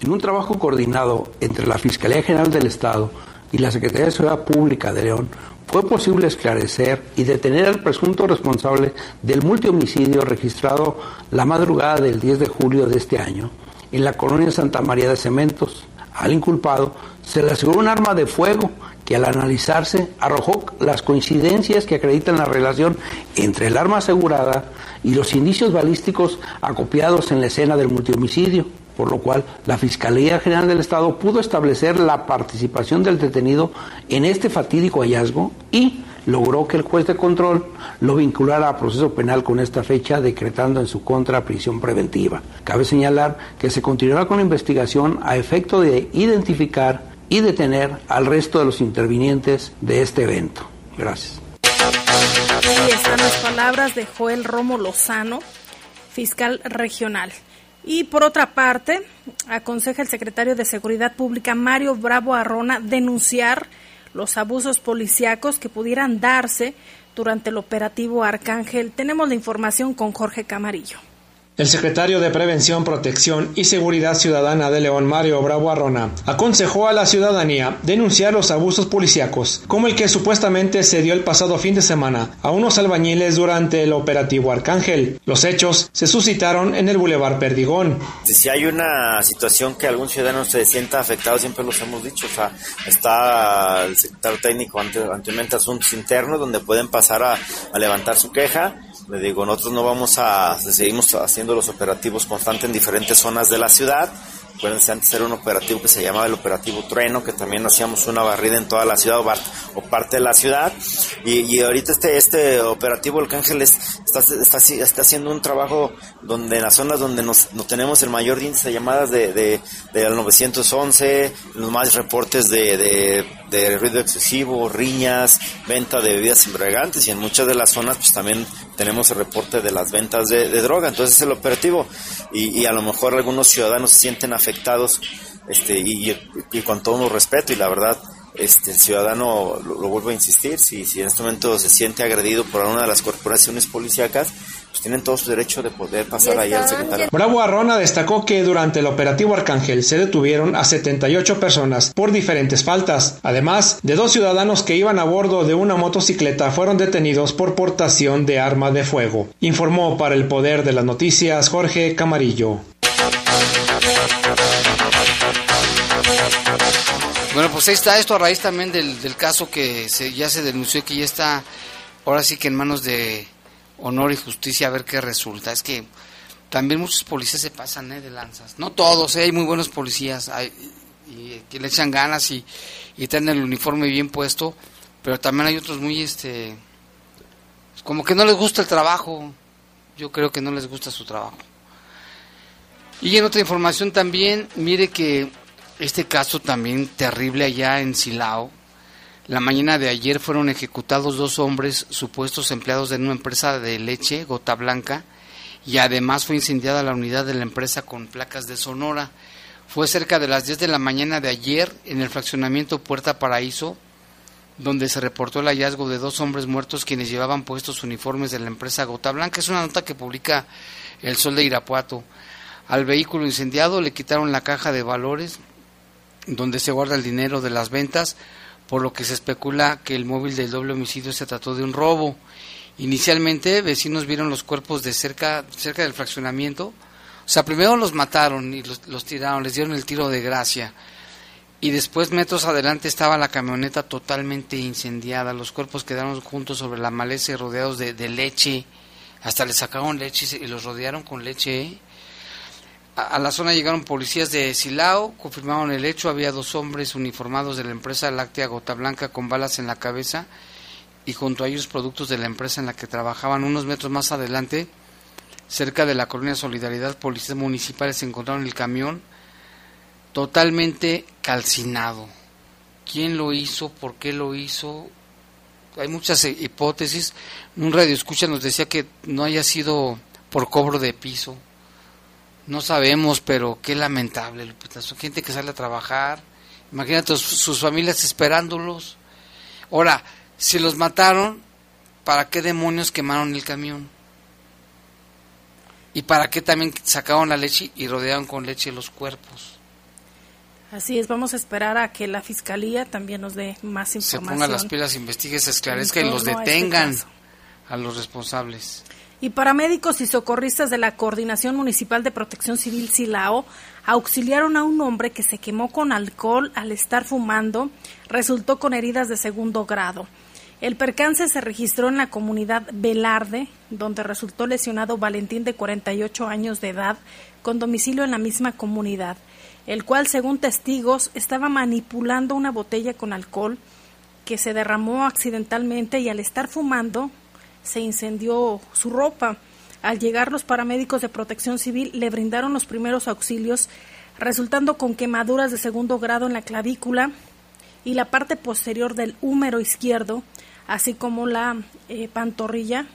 Speaker 23: En un trabajo coordinado entre la Fiscalía General del Estado y la Secretaría de Seguridad Pública de León, fue posible esclarecer y detener al presunto responsable del multihomicidio registrado la madrugada del 10 de julio de este año en la colonia Santa María de Cementos. Al inculpado se le aseguró un arma de fuego que al analizarse arrojó las coincidencias que acreditan la relación entre el arma asegurada y los indicios balísticos acopiados en la escena del multihomicidio por lo cual la Fiscalía General del Estado pudo establecer la participación del detenido en este fatídico hallazgo y logró que el juez de control lo vinculara a proceso penal con esta fecha, decretando en su contra prisión preventiva. Cabe señalar que se continuará con la investigación a efecto de identificar y detener al resto de los intervinientes de este evento. Gracias.
Speaker 2: Ahí las palabras de Joel Romo Lozano, fiscal regional. Y por otra parte, aconseja el secretario de Seguridad Pública, Mario Bravo Arrona, denunciar los abusos policíacos que pudieran darse durante el operativo Arcángel. Tenemos la información con Jorge Camarillo.
Speaker 24: El secretario de Prevención, Protección y Seguridad Ciudadana de León, Mario Bravo Arrona, aconsejó a la ciudadanía denunciar los abusos policíacos, como el que supuestamente se dio el pasado fin de semana a unos albañiles durante el operativo Arcángel. Los hechos se suscitaron en el Boulevard Perdigón.
Speaker 25: Si hay una situación que algún ciudadano se sienta afectado, siempre los hemos dicho, o sea, está el secretario técnico ante, ante asuntos internos donde pueden pasar a levantar su queja le digo, nosotros no vamos a, seguimos haciendo los operativos constantes en diferentes zonas de la ciudad. Acuérdense, antes era un operativo que se llamaba el operativo Trueno, que también hacíamos una barrida en toda la ciudad o, parte de la ciudad. Y, y ahorita este, este operativo Arcángel está, está, está, haciendo un trabajo donde en las zonas donde nos, no tenemos el mayor índice de llamadas de, de, de 911, los más reportes de, de, de ruido excesivo, riñas, venta de bebidas embriagantes y en muchas de las zonas pues también tenemos el reporte de las ventas de, droga. Entonces es el operativo y, a lo mejor algunos ciudadanos se sienten afectados este, y, con todo respeto y la verdad este, el ciudadano, lo, vuelvo a insistir, si, si en este momento se siente agredido por una de las corporaciones policíacas, pues tienen todo su derecho de poder pasar ahí al secretario.
Speaker 24: Bravo Arrona destacó que durante el operativo Arcángel se detuvieron a 78 personas por diferentes faltas. Además, de dos ciudadanos que iban a bordo de una motocicleta fueron detenidos por portación de arma de fuego. Informó para el Poder de las Noticias Jorge Camarillo.
Speaker 1: Bueno, pues ahí está esto a raíz también del, caso que se, ya se denunció que ya está ahora sí que en manos de honor y justicia a ver qué resulta. Es que también muchos policías se pasan ¿eh? de lanzas. No todos, ¿eh? hay muy buenos policías hay, que le echan ganas y, y tienen el uniforme bien puesto, pero también hay otros muy, este, como que no les gusta el trabajo. Yo creo que no les gusta su trabajo. Y en otra información también, mire que este caso también terrible allá en Silao. La mañana de ayer fueron ejecutados dos hombres supuestos empleados de una empresa de leche, Gota Blanca, y además fue incendiada la unidad de la empresa con placas de Sonora. Fue cerca de las 10 de la mañana de ayer en el fraccionamiento Puerta Paraíso, donde se reportó el hallazgo de dos hombres muertos quienes llevaban puestos uniformes de la empresa Gota Blanca. Es una nota que publica El Sol de Irapuato. Al vehículo incendiado le quitaron la caja de valores donde se guarda el dinero de las ventas, por lo que se especula que el móvil del doble homicidio se trató de un robo. Inicialmente, vecinos vieron los cuerpos de cerca, cerca del fraccionamiento. O sea, primero los mataron y los, tiraron, les dieron el tiro de gracia. Y después, metros adelante, estaba la camioneta totalmente incendiada. Los cuerpos quedaron juntos sobre la maleza y rodeados de, leche. Hasta les sacaron leche y los rodearon con leche. ¿eh? A, la zona llegaron policías de Silao, confirmaron el hecho, había dos hombres uniformados de la empresa láctea Gota Blanca con balas en la cabeza y junto a ellos productos de la empresa en la que trabajaban unos metros más adelante, cerca de la colonia Solidaridad, policías municipales encontraron el camión totalmente calcinado. ¿Quién lo hizo? ¿Por qué lo hizo? Hay muchas hipótesis. Un radio escucha nos decía que no haya sido por cobro de piso no sabemos, pero qué lamentable, Lupita. Son gente que sale a trabajar. Imagínate sus familias esperándolos. Ahora, si los mataron, ¿para qué demonios quemaron el camión? ¿Y para qué también sacaron la leche y rodearon con leche los cuerpos?
Speaker 2: Así es, vamos a esperar a que la fiscalía también nos dé más información.
Speaker 1: Se pongan las pilas, investigue, se esclarezca y los este detengan a los responsables.
Speaker 2: Y paramédicos y socorristas de la Coordinación Municipal de Protección Civil Silao auxiliaron a un hombre que se quemó con alcohol al estar fumando, resultó con heridas de segundo grado. El percance se registró en la comunidad Velarde, donde resultó lesionado Valentín de 48 años de edad, con domicilio en la misma comunidad, el cual, según testigos, estaba manipulando una botella con alcohol que se derramó accidentalmente y al estar fumando se incendió su ropa. Al llegar los paramédicos de protección civil le brindaron los primeros auxilios, resultando con quemaduras de segundo grado en la clavícula y la parte posterior del húmero izquierdo, así como la eh, pantorrilla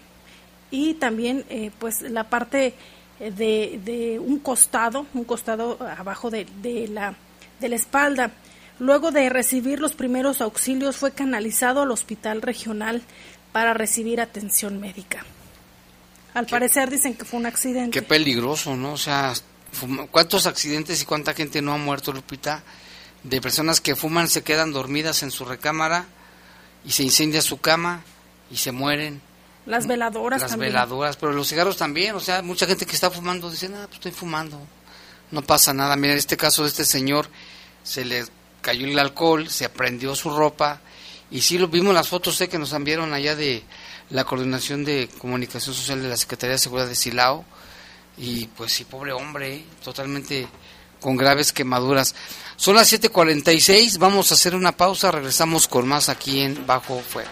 Speaker 2: y también eh, pues la parte de, de, un costado, un costado abajo de, la, de la espalda. Luego de recibir los primeros auxilios fue canalizado al hospital regional para recibir atención médica. Al parecer dicen que fue un accidente.
Speaker 1: Qué peligroso, ¿no? O sea, ¿cuántos accidentes y cuánta gente no ha muerto, Lupita? De personas que fuman, se quedan dormidas en su recámara y se incendia su cama y se mueren.
Speaker 2: Las veladoras
Speaker 1: Las
Speaker 2: también.
Speaker 1: veladoras, pero los cigarros también. O sea, mucha gente que está fumando dice, ah, pues estoy fumando. No pasa nada. Mira, en este caso de este señor se le cayó el alcohol, se prendió su ropa y sí lo vimos las fotos sé que nos enviaron allá de la Coordinación de Comunicación Social de la Secretaría de Seguridad de Silao y pues sí, pobre hombre, totalmente con graves quemaduras. Son las 7:46, vamos a hacer una pausa, regresamos con más aquí en Bajo Fuego.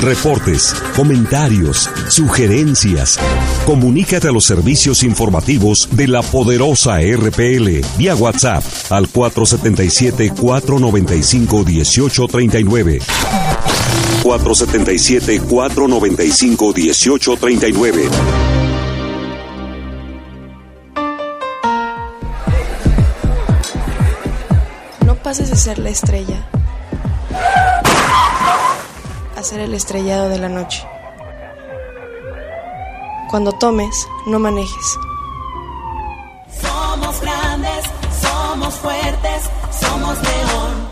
Speaker 3: Reportes, comentarios, sugerencias. Comunícate a los servicios informativos de la poderosa RPL vía WhatsApp al 477-495-1839. 477-495-1839.
Speaker 26: No pases de ser la estrella ser el estrellado de la noche. Cuando tomes, no manejes.
Speaker 16: Somos grandes, somos fuertes, somos león.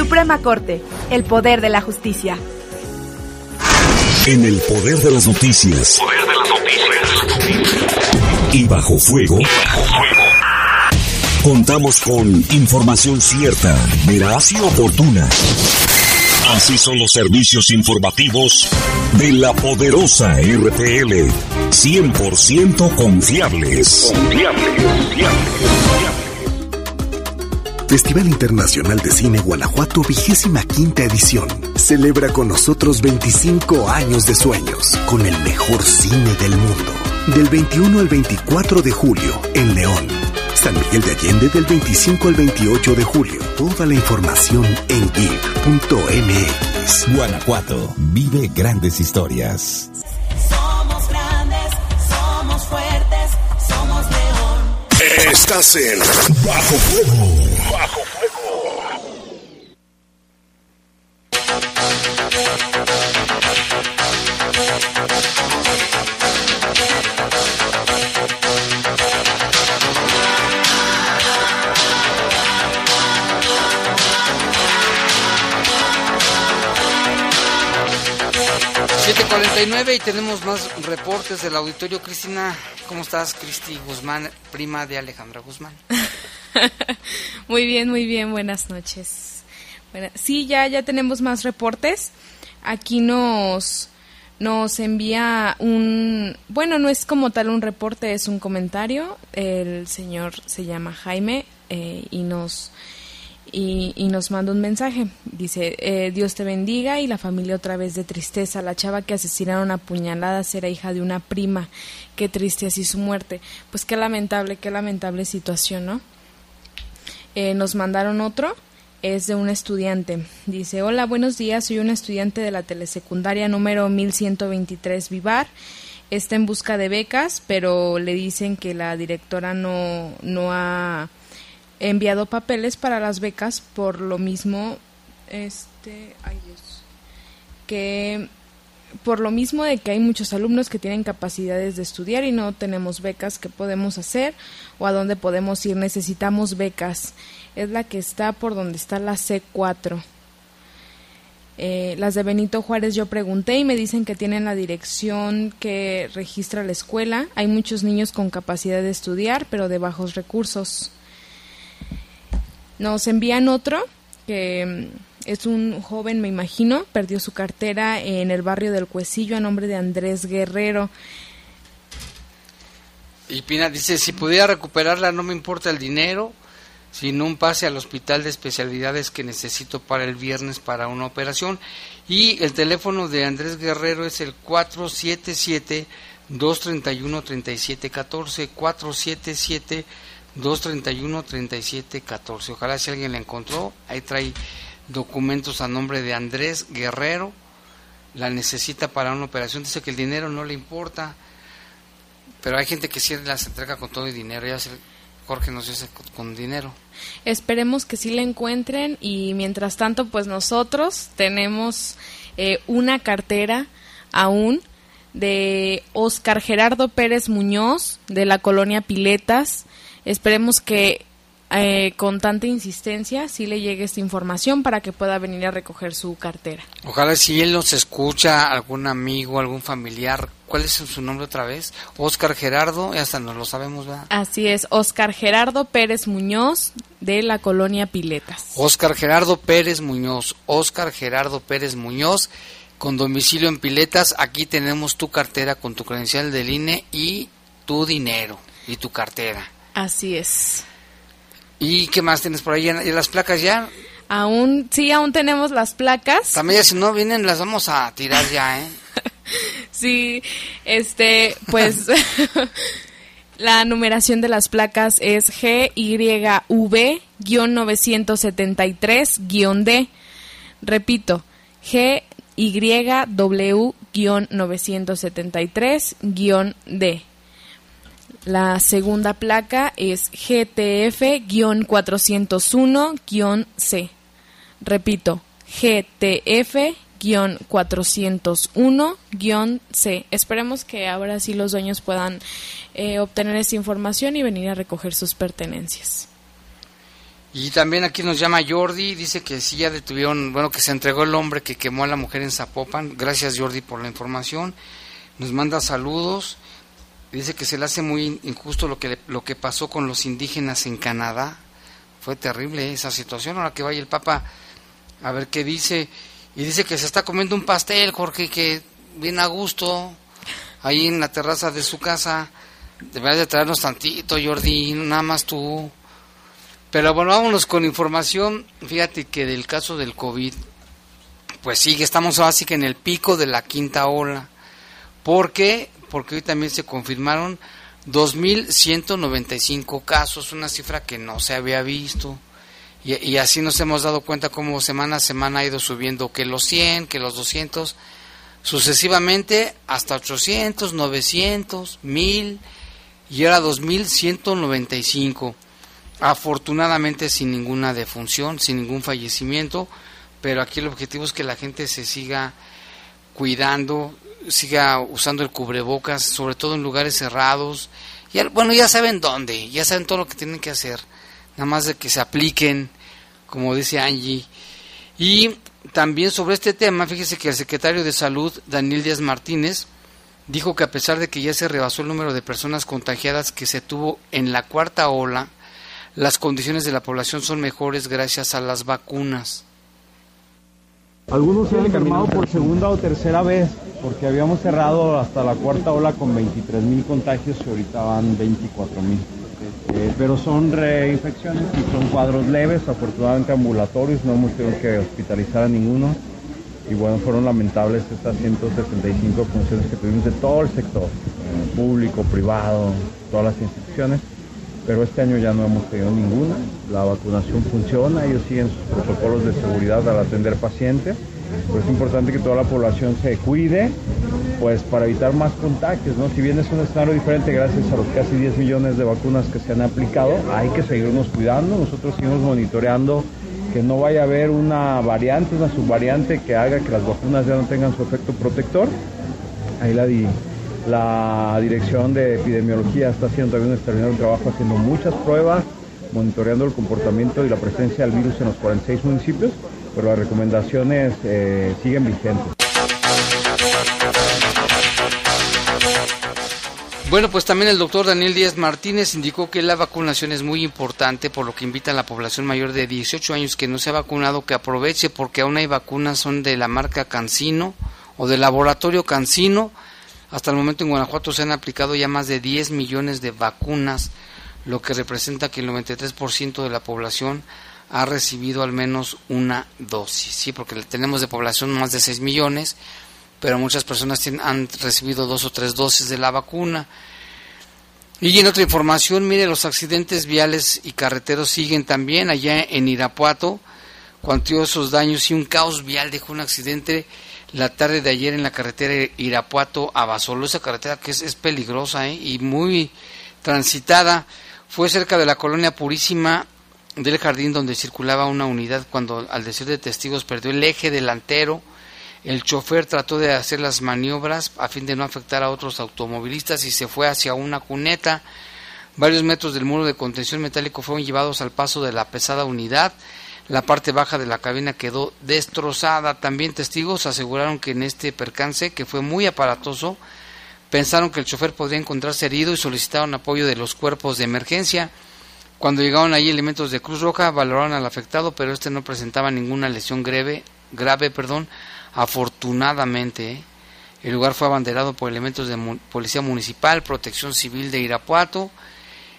Speaker 12: Suprema Corte, el poder de la justicia.
Speaker 3: En el poder de las noticias.
Speaker 27: Poder de las noticias.
Speaker 3: Y bajo fuego. Contamos con información cierta, veraz y oportuna. Así son los servicios informativos de la poderosa RPL. 100% confiables.
Speaker 27: Confiables, confiables.
Speaker 18: Festival Internacional de Cine Guanajuato, vigésima quinta edición. Celebra con nosotros 25 años de sueños, con el mejor cine del mundo. Del 21 al 24 de julio, en León. San Miguel de Allende del 25 al 28 de julio. Toda la información en geek.mx.
Speaker 3: Guanajuato, vive grandes historias.
Speaker 16: Somos grandes, somos fuertes, somos león.
Speaker 3: Estás en Bajo Fuego.
Speaker 1: Y tenemos más reportes del auditorio. Cristina, ¿cómo estás? Cristi Guzmán, prima de Alejandra Guzmán.
Speaker 20: muy bien, muy bien, buenas noches. Bueno, sí, ya, ya tenemos más reportes. Aquí nos, nos envía un, bueno, no es como tal un reporte, es un comentario. El señor se llama Jaime eh, y nos y, y, nos manda un mensaje. Dice, eh, Dios te bendiga y la familia otra vez de tristeza. La chava que asesinaron a puñaladas era hija de una prima. Qué triste así su muerte. Pues qué lamentable, qué lamentable situación, ¿no? Eh, nos mandaron otro. Es de un estudiante. Dice, hola, buenos días. Soy un estudiante de la telesecundaria número 1123 Vivar. Está en busca de becas, pero le dicen que la directora no, no ha enviado papeles para las becas por lo mismo este ay Dios que por lo mismo de que hay muchos alumnos que tienen capacidades de estudiar y no tenemos becas que podemos hacer o a dónde podemos ir necesitamos becas es la que está por donde está la C4. Eh, las de Benito Juárez yo pregunté y me dicen que tienen la dirección que registra la escuela. Hay muchos niños con capacidad de estudiar, pero de bajos recursos. Nos envían otro que mm, es un joven, me imagino, perdió su cartera en el barrio del Cuecillo a nombre de Andrés Guerrero.
Speaker 1: Y Pina dice, si pudiera recuperarla no me importa el dinero, sino un pase al hospital de especialidades que necesito para el viernes para una operación. Y el teléfono de Andrés Guerrero es el 477-231-3714, 477-231-3714. Ojalá si alguien la encontró, ahí trae documentos a nombre de Andrés Guerrero, la necesita para una operación, dice que el dinero no le importa, pero hay gente que sí las entrega con todo el dinero, ya se, Jorge nos dice con dinero.
Speaker 20: Esperemos que sí la encuentren y mientras tanto pues nosotros tenemos eh, una cartera aún de Oscar Gerardo Pérez Muñoz de la colonia Piletas. Esperemos que eh, con tanta insistencia sí le llegue esta información para que pueda venir a recoger su cartera.
Speaker 1: Ojalá si él nos escucha, algún amigo, algún familiar, ¿cuál es su nombre otra vez? Oscar Gerardo, ya hasta no lo sabemos, ¿verdad?
Speaker 20: Así es, Oscar Gerardo Pérez Muñoz de la colonia Piletas.
Speaker 1: Oscar Gerardo Pérez Muñoz, Oscar Gerardo Pérez Muñoz, con domicilio en Piletas, aquí tenemos tu cartera con tu credencial del INE y tu dinero y tu cartera.
Speaker 20: Así es.
Speaker 1: ¿Y qué más tienes por ahí? ¿Y las placas ya?
Speaker 20: Aún, sí, aún tenemos las placas.
Speaker 1: También si no vienen las vamos a tirar ya, ¿eh?
Speaker 20: sí, este, pues la numeración de las placas es GYV-973-D. Repito, GYW-973-D. La segunda placa es GTF-401-C. Repito, GTF-401-C. Esperemos que ahora sí los dueños puedan eh, obtener esta información y venir a recoger sus pertenencias.
Speaker 1: Y también aquí nos llama Jordi, dice que sí ya detuvieron, bueno, que se entregó el hombre que quemó a la mujer en Zapopan. Gracias Jordi por la información. Nos manda saludos dice que se le hace muy injusto lo que, lo que pasó con los indígenas en Canadá. Fue terrible esa situación. Ahora que vaya el Papa a ver qué dice. Y dice que se está comiendo un pastel, Jorge, que viene a gusto, ahí en la terraza de su casa. Deberías de traernos tantito, Jordi, nada más tú. Pero bueno, vámonos con información. Fíjate que del caso del COVID, pues sigue, estamos así que en el pico de la quinta ola. Porque porque hoy también se confirmaron 2.195 casos, una cifra que no se había visto. Y, así nos hemos dado cuenta cómo semana a semana ha ido subiendo que los 100, que los 200, sucesivamente hasta 800, 900, 1000 y ahora 2195. Afortunadamente sin ninguna defunción, sin ningún fallecimiento, pero aquí el objetivo es que la gente se siga cuidando, siga usando el cubrebocas, sobre todo en lugares cerrados. Y, bueno, ya saben dónde, ya saben todo lo que tienen que hacer. Nada más de que se apliquen, como dice Angie. Y también sobre este tema, fíjese que el secretario de Salud, Daniel Díaz Martínez, dijo que a pesar de que ya se rebasó el número de personas contagiadas que se tuvo en la cuarta ola, las condiciones de la población son mejores gracias a las vacunas.
Speaker 28: Algunos se han enfermado por segunda o tercera vez, porque habíamos cerrado hasta la cuarta ola con 23 mil contagios y ahorita van 24 mil. Eh, pero son reinfecciones y son cuadros leves, afortunadamente ambulatorios, no hemos tenido que hospitalizar a ninguno. Y bueno, fueron lamentables estas 175 funciones que tuvimos de todo el sector, eh, público, privado, todas las instituciones pero este año ya no hemos tenido ninguna. La vacunación funciona, ellos siguen sus protocolos de seguridad al atender pacientes, pero es importante que toda la población se cuide, pues para evitar más contagios, ¿no? Si bien es un escenario diferente gracias a los casi 10 millones de vacunas que se han aplicado, hay que seguirnos cuidando, nosotros seguimos monitoreando que no vaya a haber una variante, una subvariante que haga que las vacunas ya no tengan su efecto protector. Ahí la la dirección de epidemiología está haciendo también un extraordinario trabajo, haciendo muchas pruebas, monitoreando el comportamiento y la presencia del virus en los 46 municipios, pero las recomendaciones eh, siguen vigentes.
Speaker 1: Bueno, pues también el doctor Daniel Díaz Martínez indicó que la vacunación es muy importante, por lo que invita a la población mayor de 18 años que no se ha vacunado que aproveche, porque aún hay vacunas, son de la marca Cancino o del laboratorio Cancino. Hasta el momento en Guanajuato se han aplicado ya más de 10 millones de vacunas, lo que representa que el 93% de la población ha recibido al menos una dosis, sí, porque tenemos de población más de 6 millones pero muchas personas han recibido dos o tres dosis de la vacuna. Y en otra información, mire, los accidentes viales y carreteros siguen también allá en Irapuato, cuantiosos daños y un caos vial dejó un accidente la tarde de ayer en la carretera Irapuato a Basolo, esa carretera que es, peligrosa ¿eh? y muy transitada, fue cerca de la colonia Purísima del jardín donde circulaba una unidad cuando al decir de testigos perdió el eje delantero, el chofer trató de hacer las maniobras a fin de no afectar a otros automovilistas y se fue hacia una cuneta. Varios metros del muro de contención metálico fueron llevados al paso de la pesada unidad. La parte baja de la cabina quedó destrozada. También testigos aseguraron que en este percance, que fue muy aparatoso, pensaron que el chofer podría encontrarse herido y solicitaron apoyo de los cuerpos de emergencia. Cuando llegaron allí elementos de Cruz Roja, valoraron al afectado, pero este no presentaba ninguna lesión grave, grave, perdón, Afortunadamente, el lugar fue abanderado por elementos de Policía Municipal, Protección Civil de Irapuato,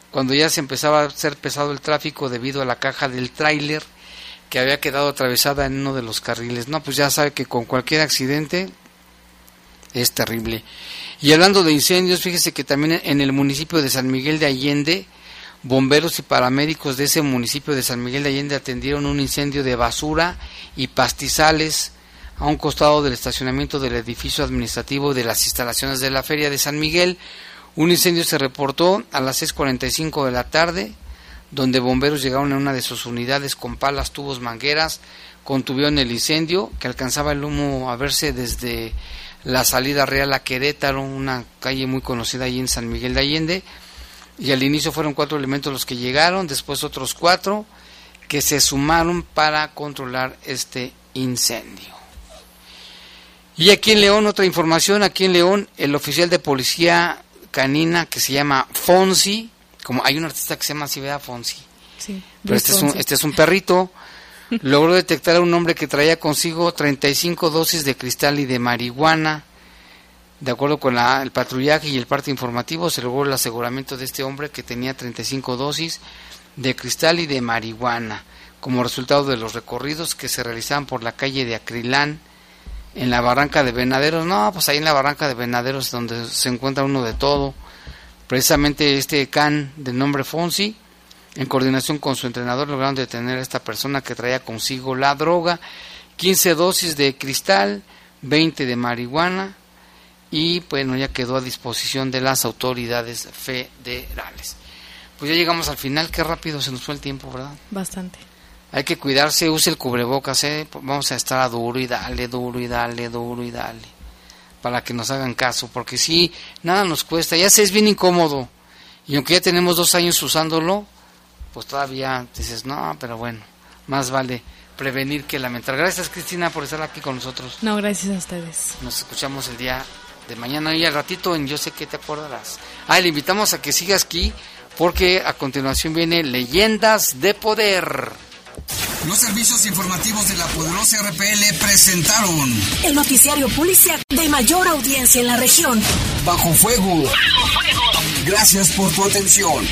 Speaker 1: cuando ya se empezaba a hacer pesado el tráfico debido a la caja del tráiler que había quedado atravesada en uno de los carriles. No, pues ya sabe que con cualquier accidente es terrible. Y hablando de incendios, fíjese que también en el municipio de San Miguel de Allende, bomberos y paramédicos de ese municipio de San Miguel de Allende atendieron un incendio de basura y pastizales a un costado del estacionamiento del edificio administrativo de las instalaciones de la Feria de San Miguel. Un incendio se reportó a las 6.45 de la tarde, donde bomberos llegaron a una de sus unidades con palas, tubos, mangueras, contuvieron el incendio, que alcanzaba el humo a verse desde la salida real a Querétaro, una calle muy conocida allí en San Miguel de Allende. Y al inicio fueron cuatro elementos los que llegaron, después otros cuatro que se sumaron para controlar este incendio. Y aquí en León, otra información, aquí en León, el oficial de policía canina que se llama Fonsi, como hay un artista que se llama así, Fonsi. Sí, Pero este es, un, este es un perrito, logró detectar a un hombre que traía consigo 35 dosis de cristal y de marihuana. De acuerdo con el patrullaje y el parte informativo, se logró el aseguramiento de este hombre que tenía 35 dosis de cristal y de marihuana, como resultado de los recorridos que se realizaban por la calle de Acrilán, en la barranca de Venaderos, no, pues ahí en la barranca de Venaderos donde se encuentra uno de todo. Precisamente este can de nombre Fonsi, en coordinación con su entrenador, lograron detener a esta persona que traía consigo la droga, 15 dosis de cristal, 20 de marihuana y bueno, ya quedó a disposición de las autoridades federales. Pues ya llegamos al final, qué rápido se nos fue el tiempo, ¿verdad?
Speaker 2: Bastante
Speaker 1: hay que cuidarse, use el cubrebocas, ¿eh? vamos a estar duro y dale, duro y dale, duro y dale, para que nos hagan caso, porque si nada nos cuesta, ya sé, es bien incómodo, y aunque ya tenemos dos años usándolo, pues todavía dices, no, pero bueno, más vale prevenir que lamentar. Gracias Cristina por estar aquí con nosotros.
Speaker 2: No, gracias a ustedes.
Speaker 1: Nos escuchamos el día de mañana y al ratito en Yo sé que te acordarás. Ah, le invitamos a que sigas aquí porque a continuación viene Leyendas de Poder.
Speaker 29: Los servicios informativos de la poderosa RPL presentaron
Speaker 30: el noticiario policial de mayor audiencia en la región.
Speaker 29: Bajo fuego. Bajo fuego. Gracias por tu atención.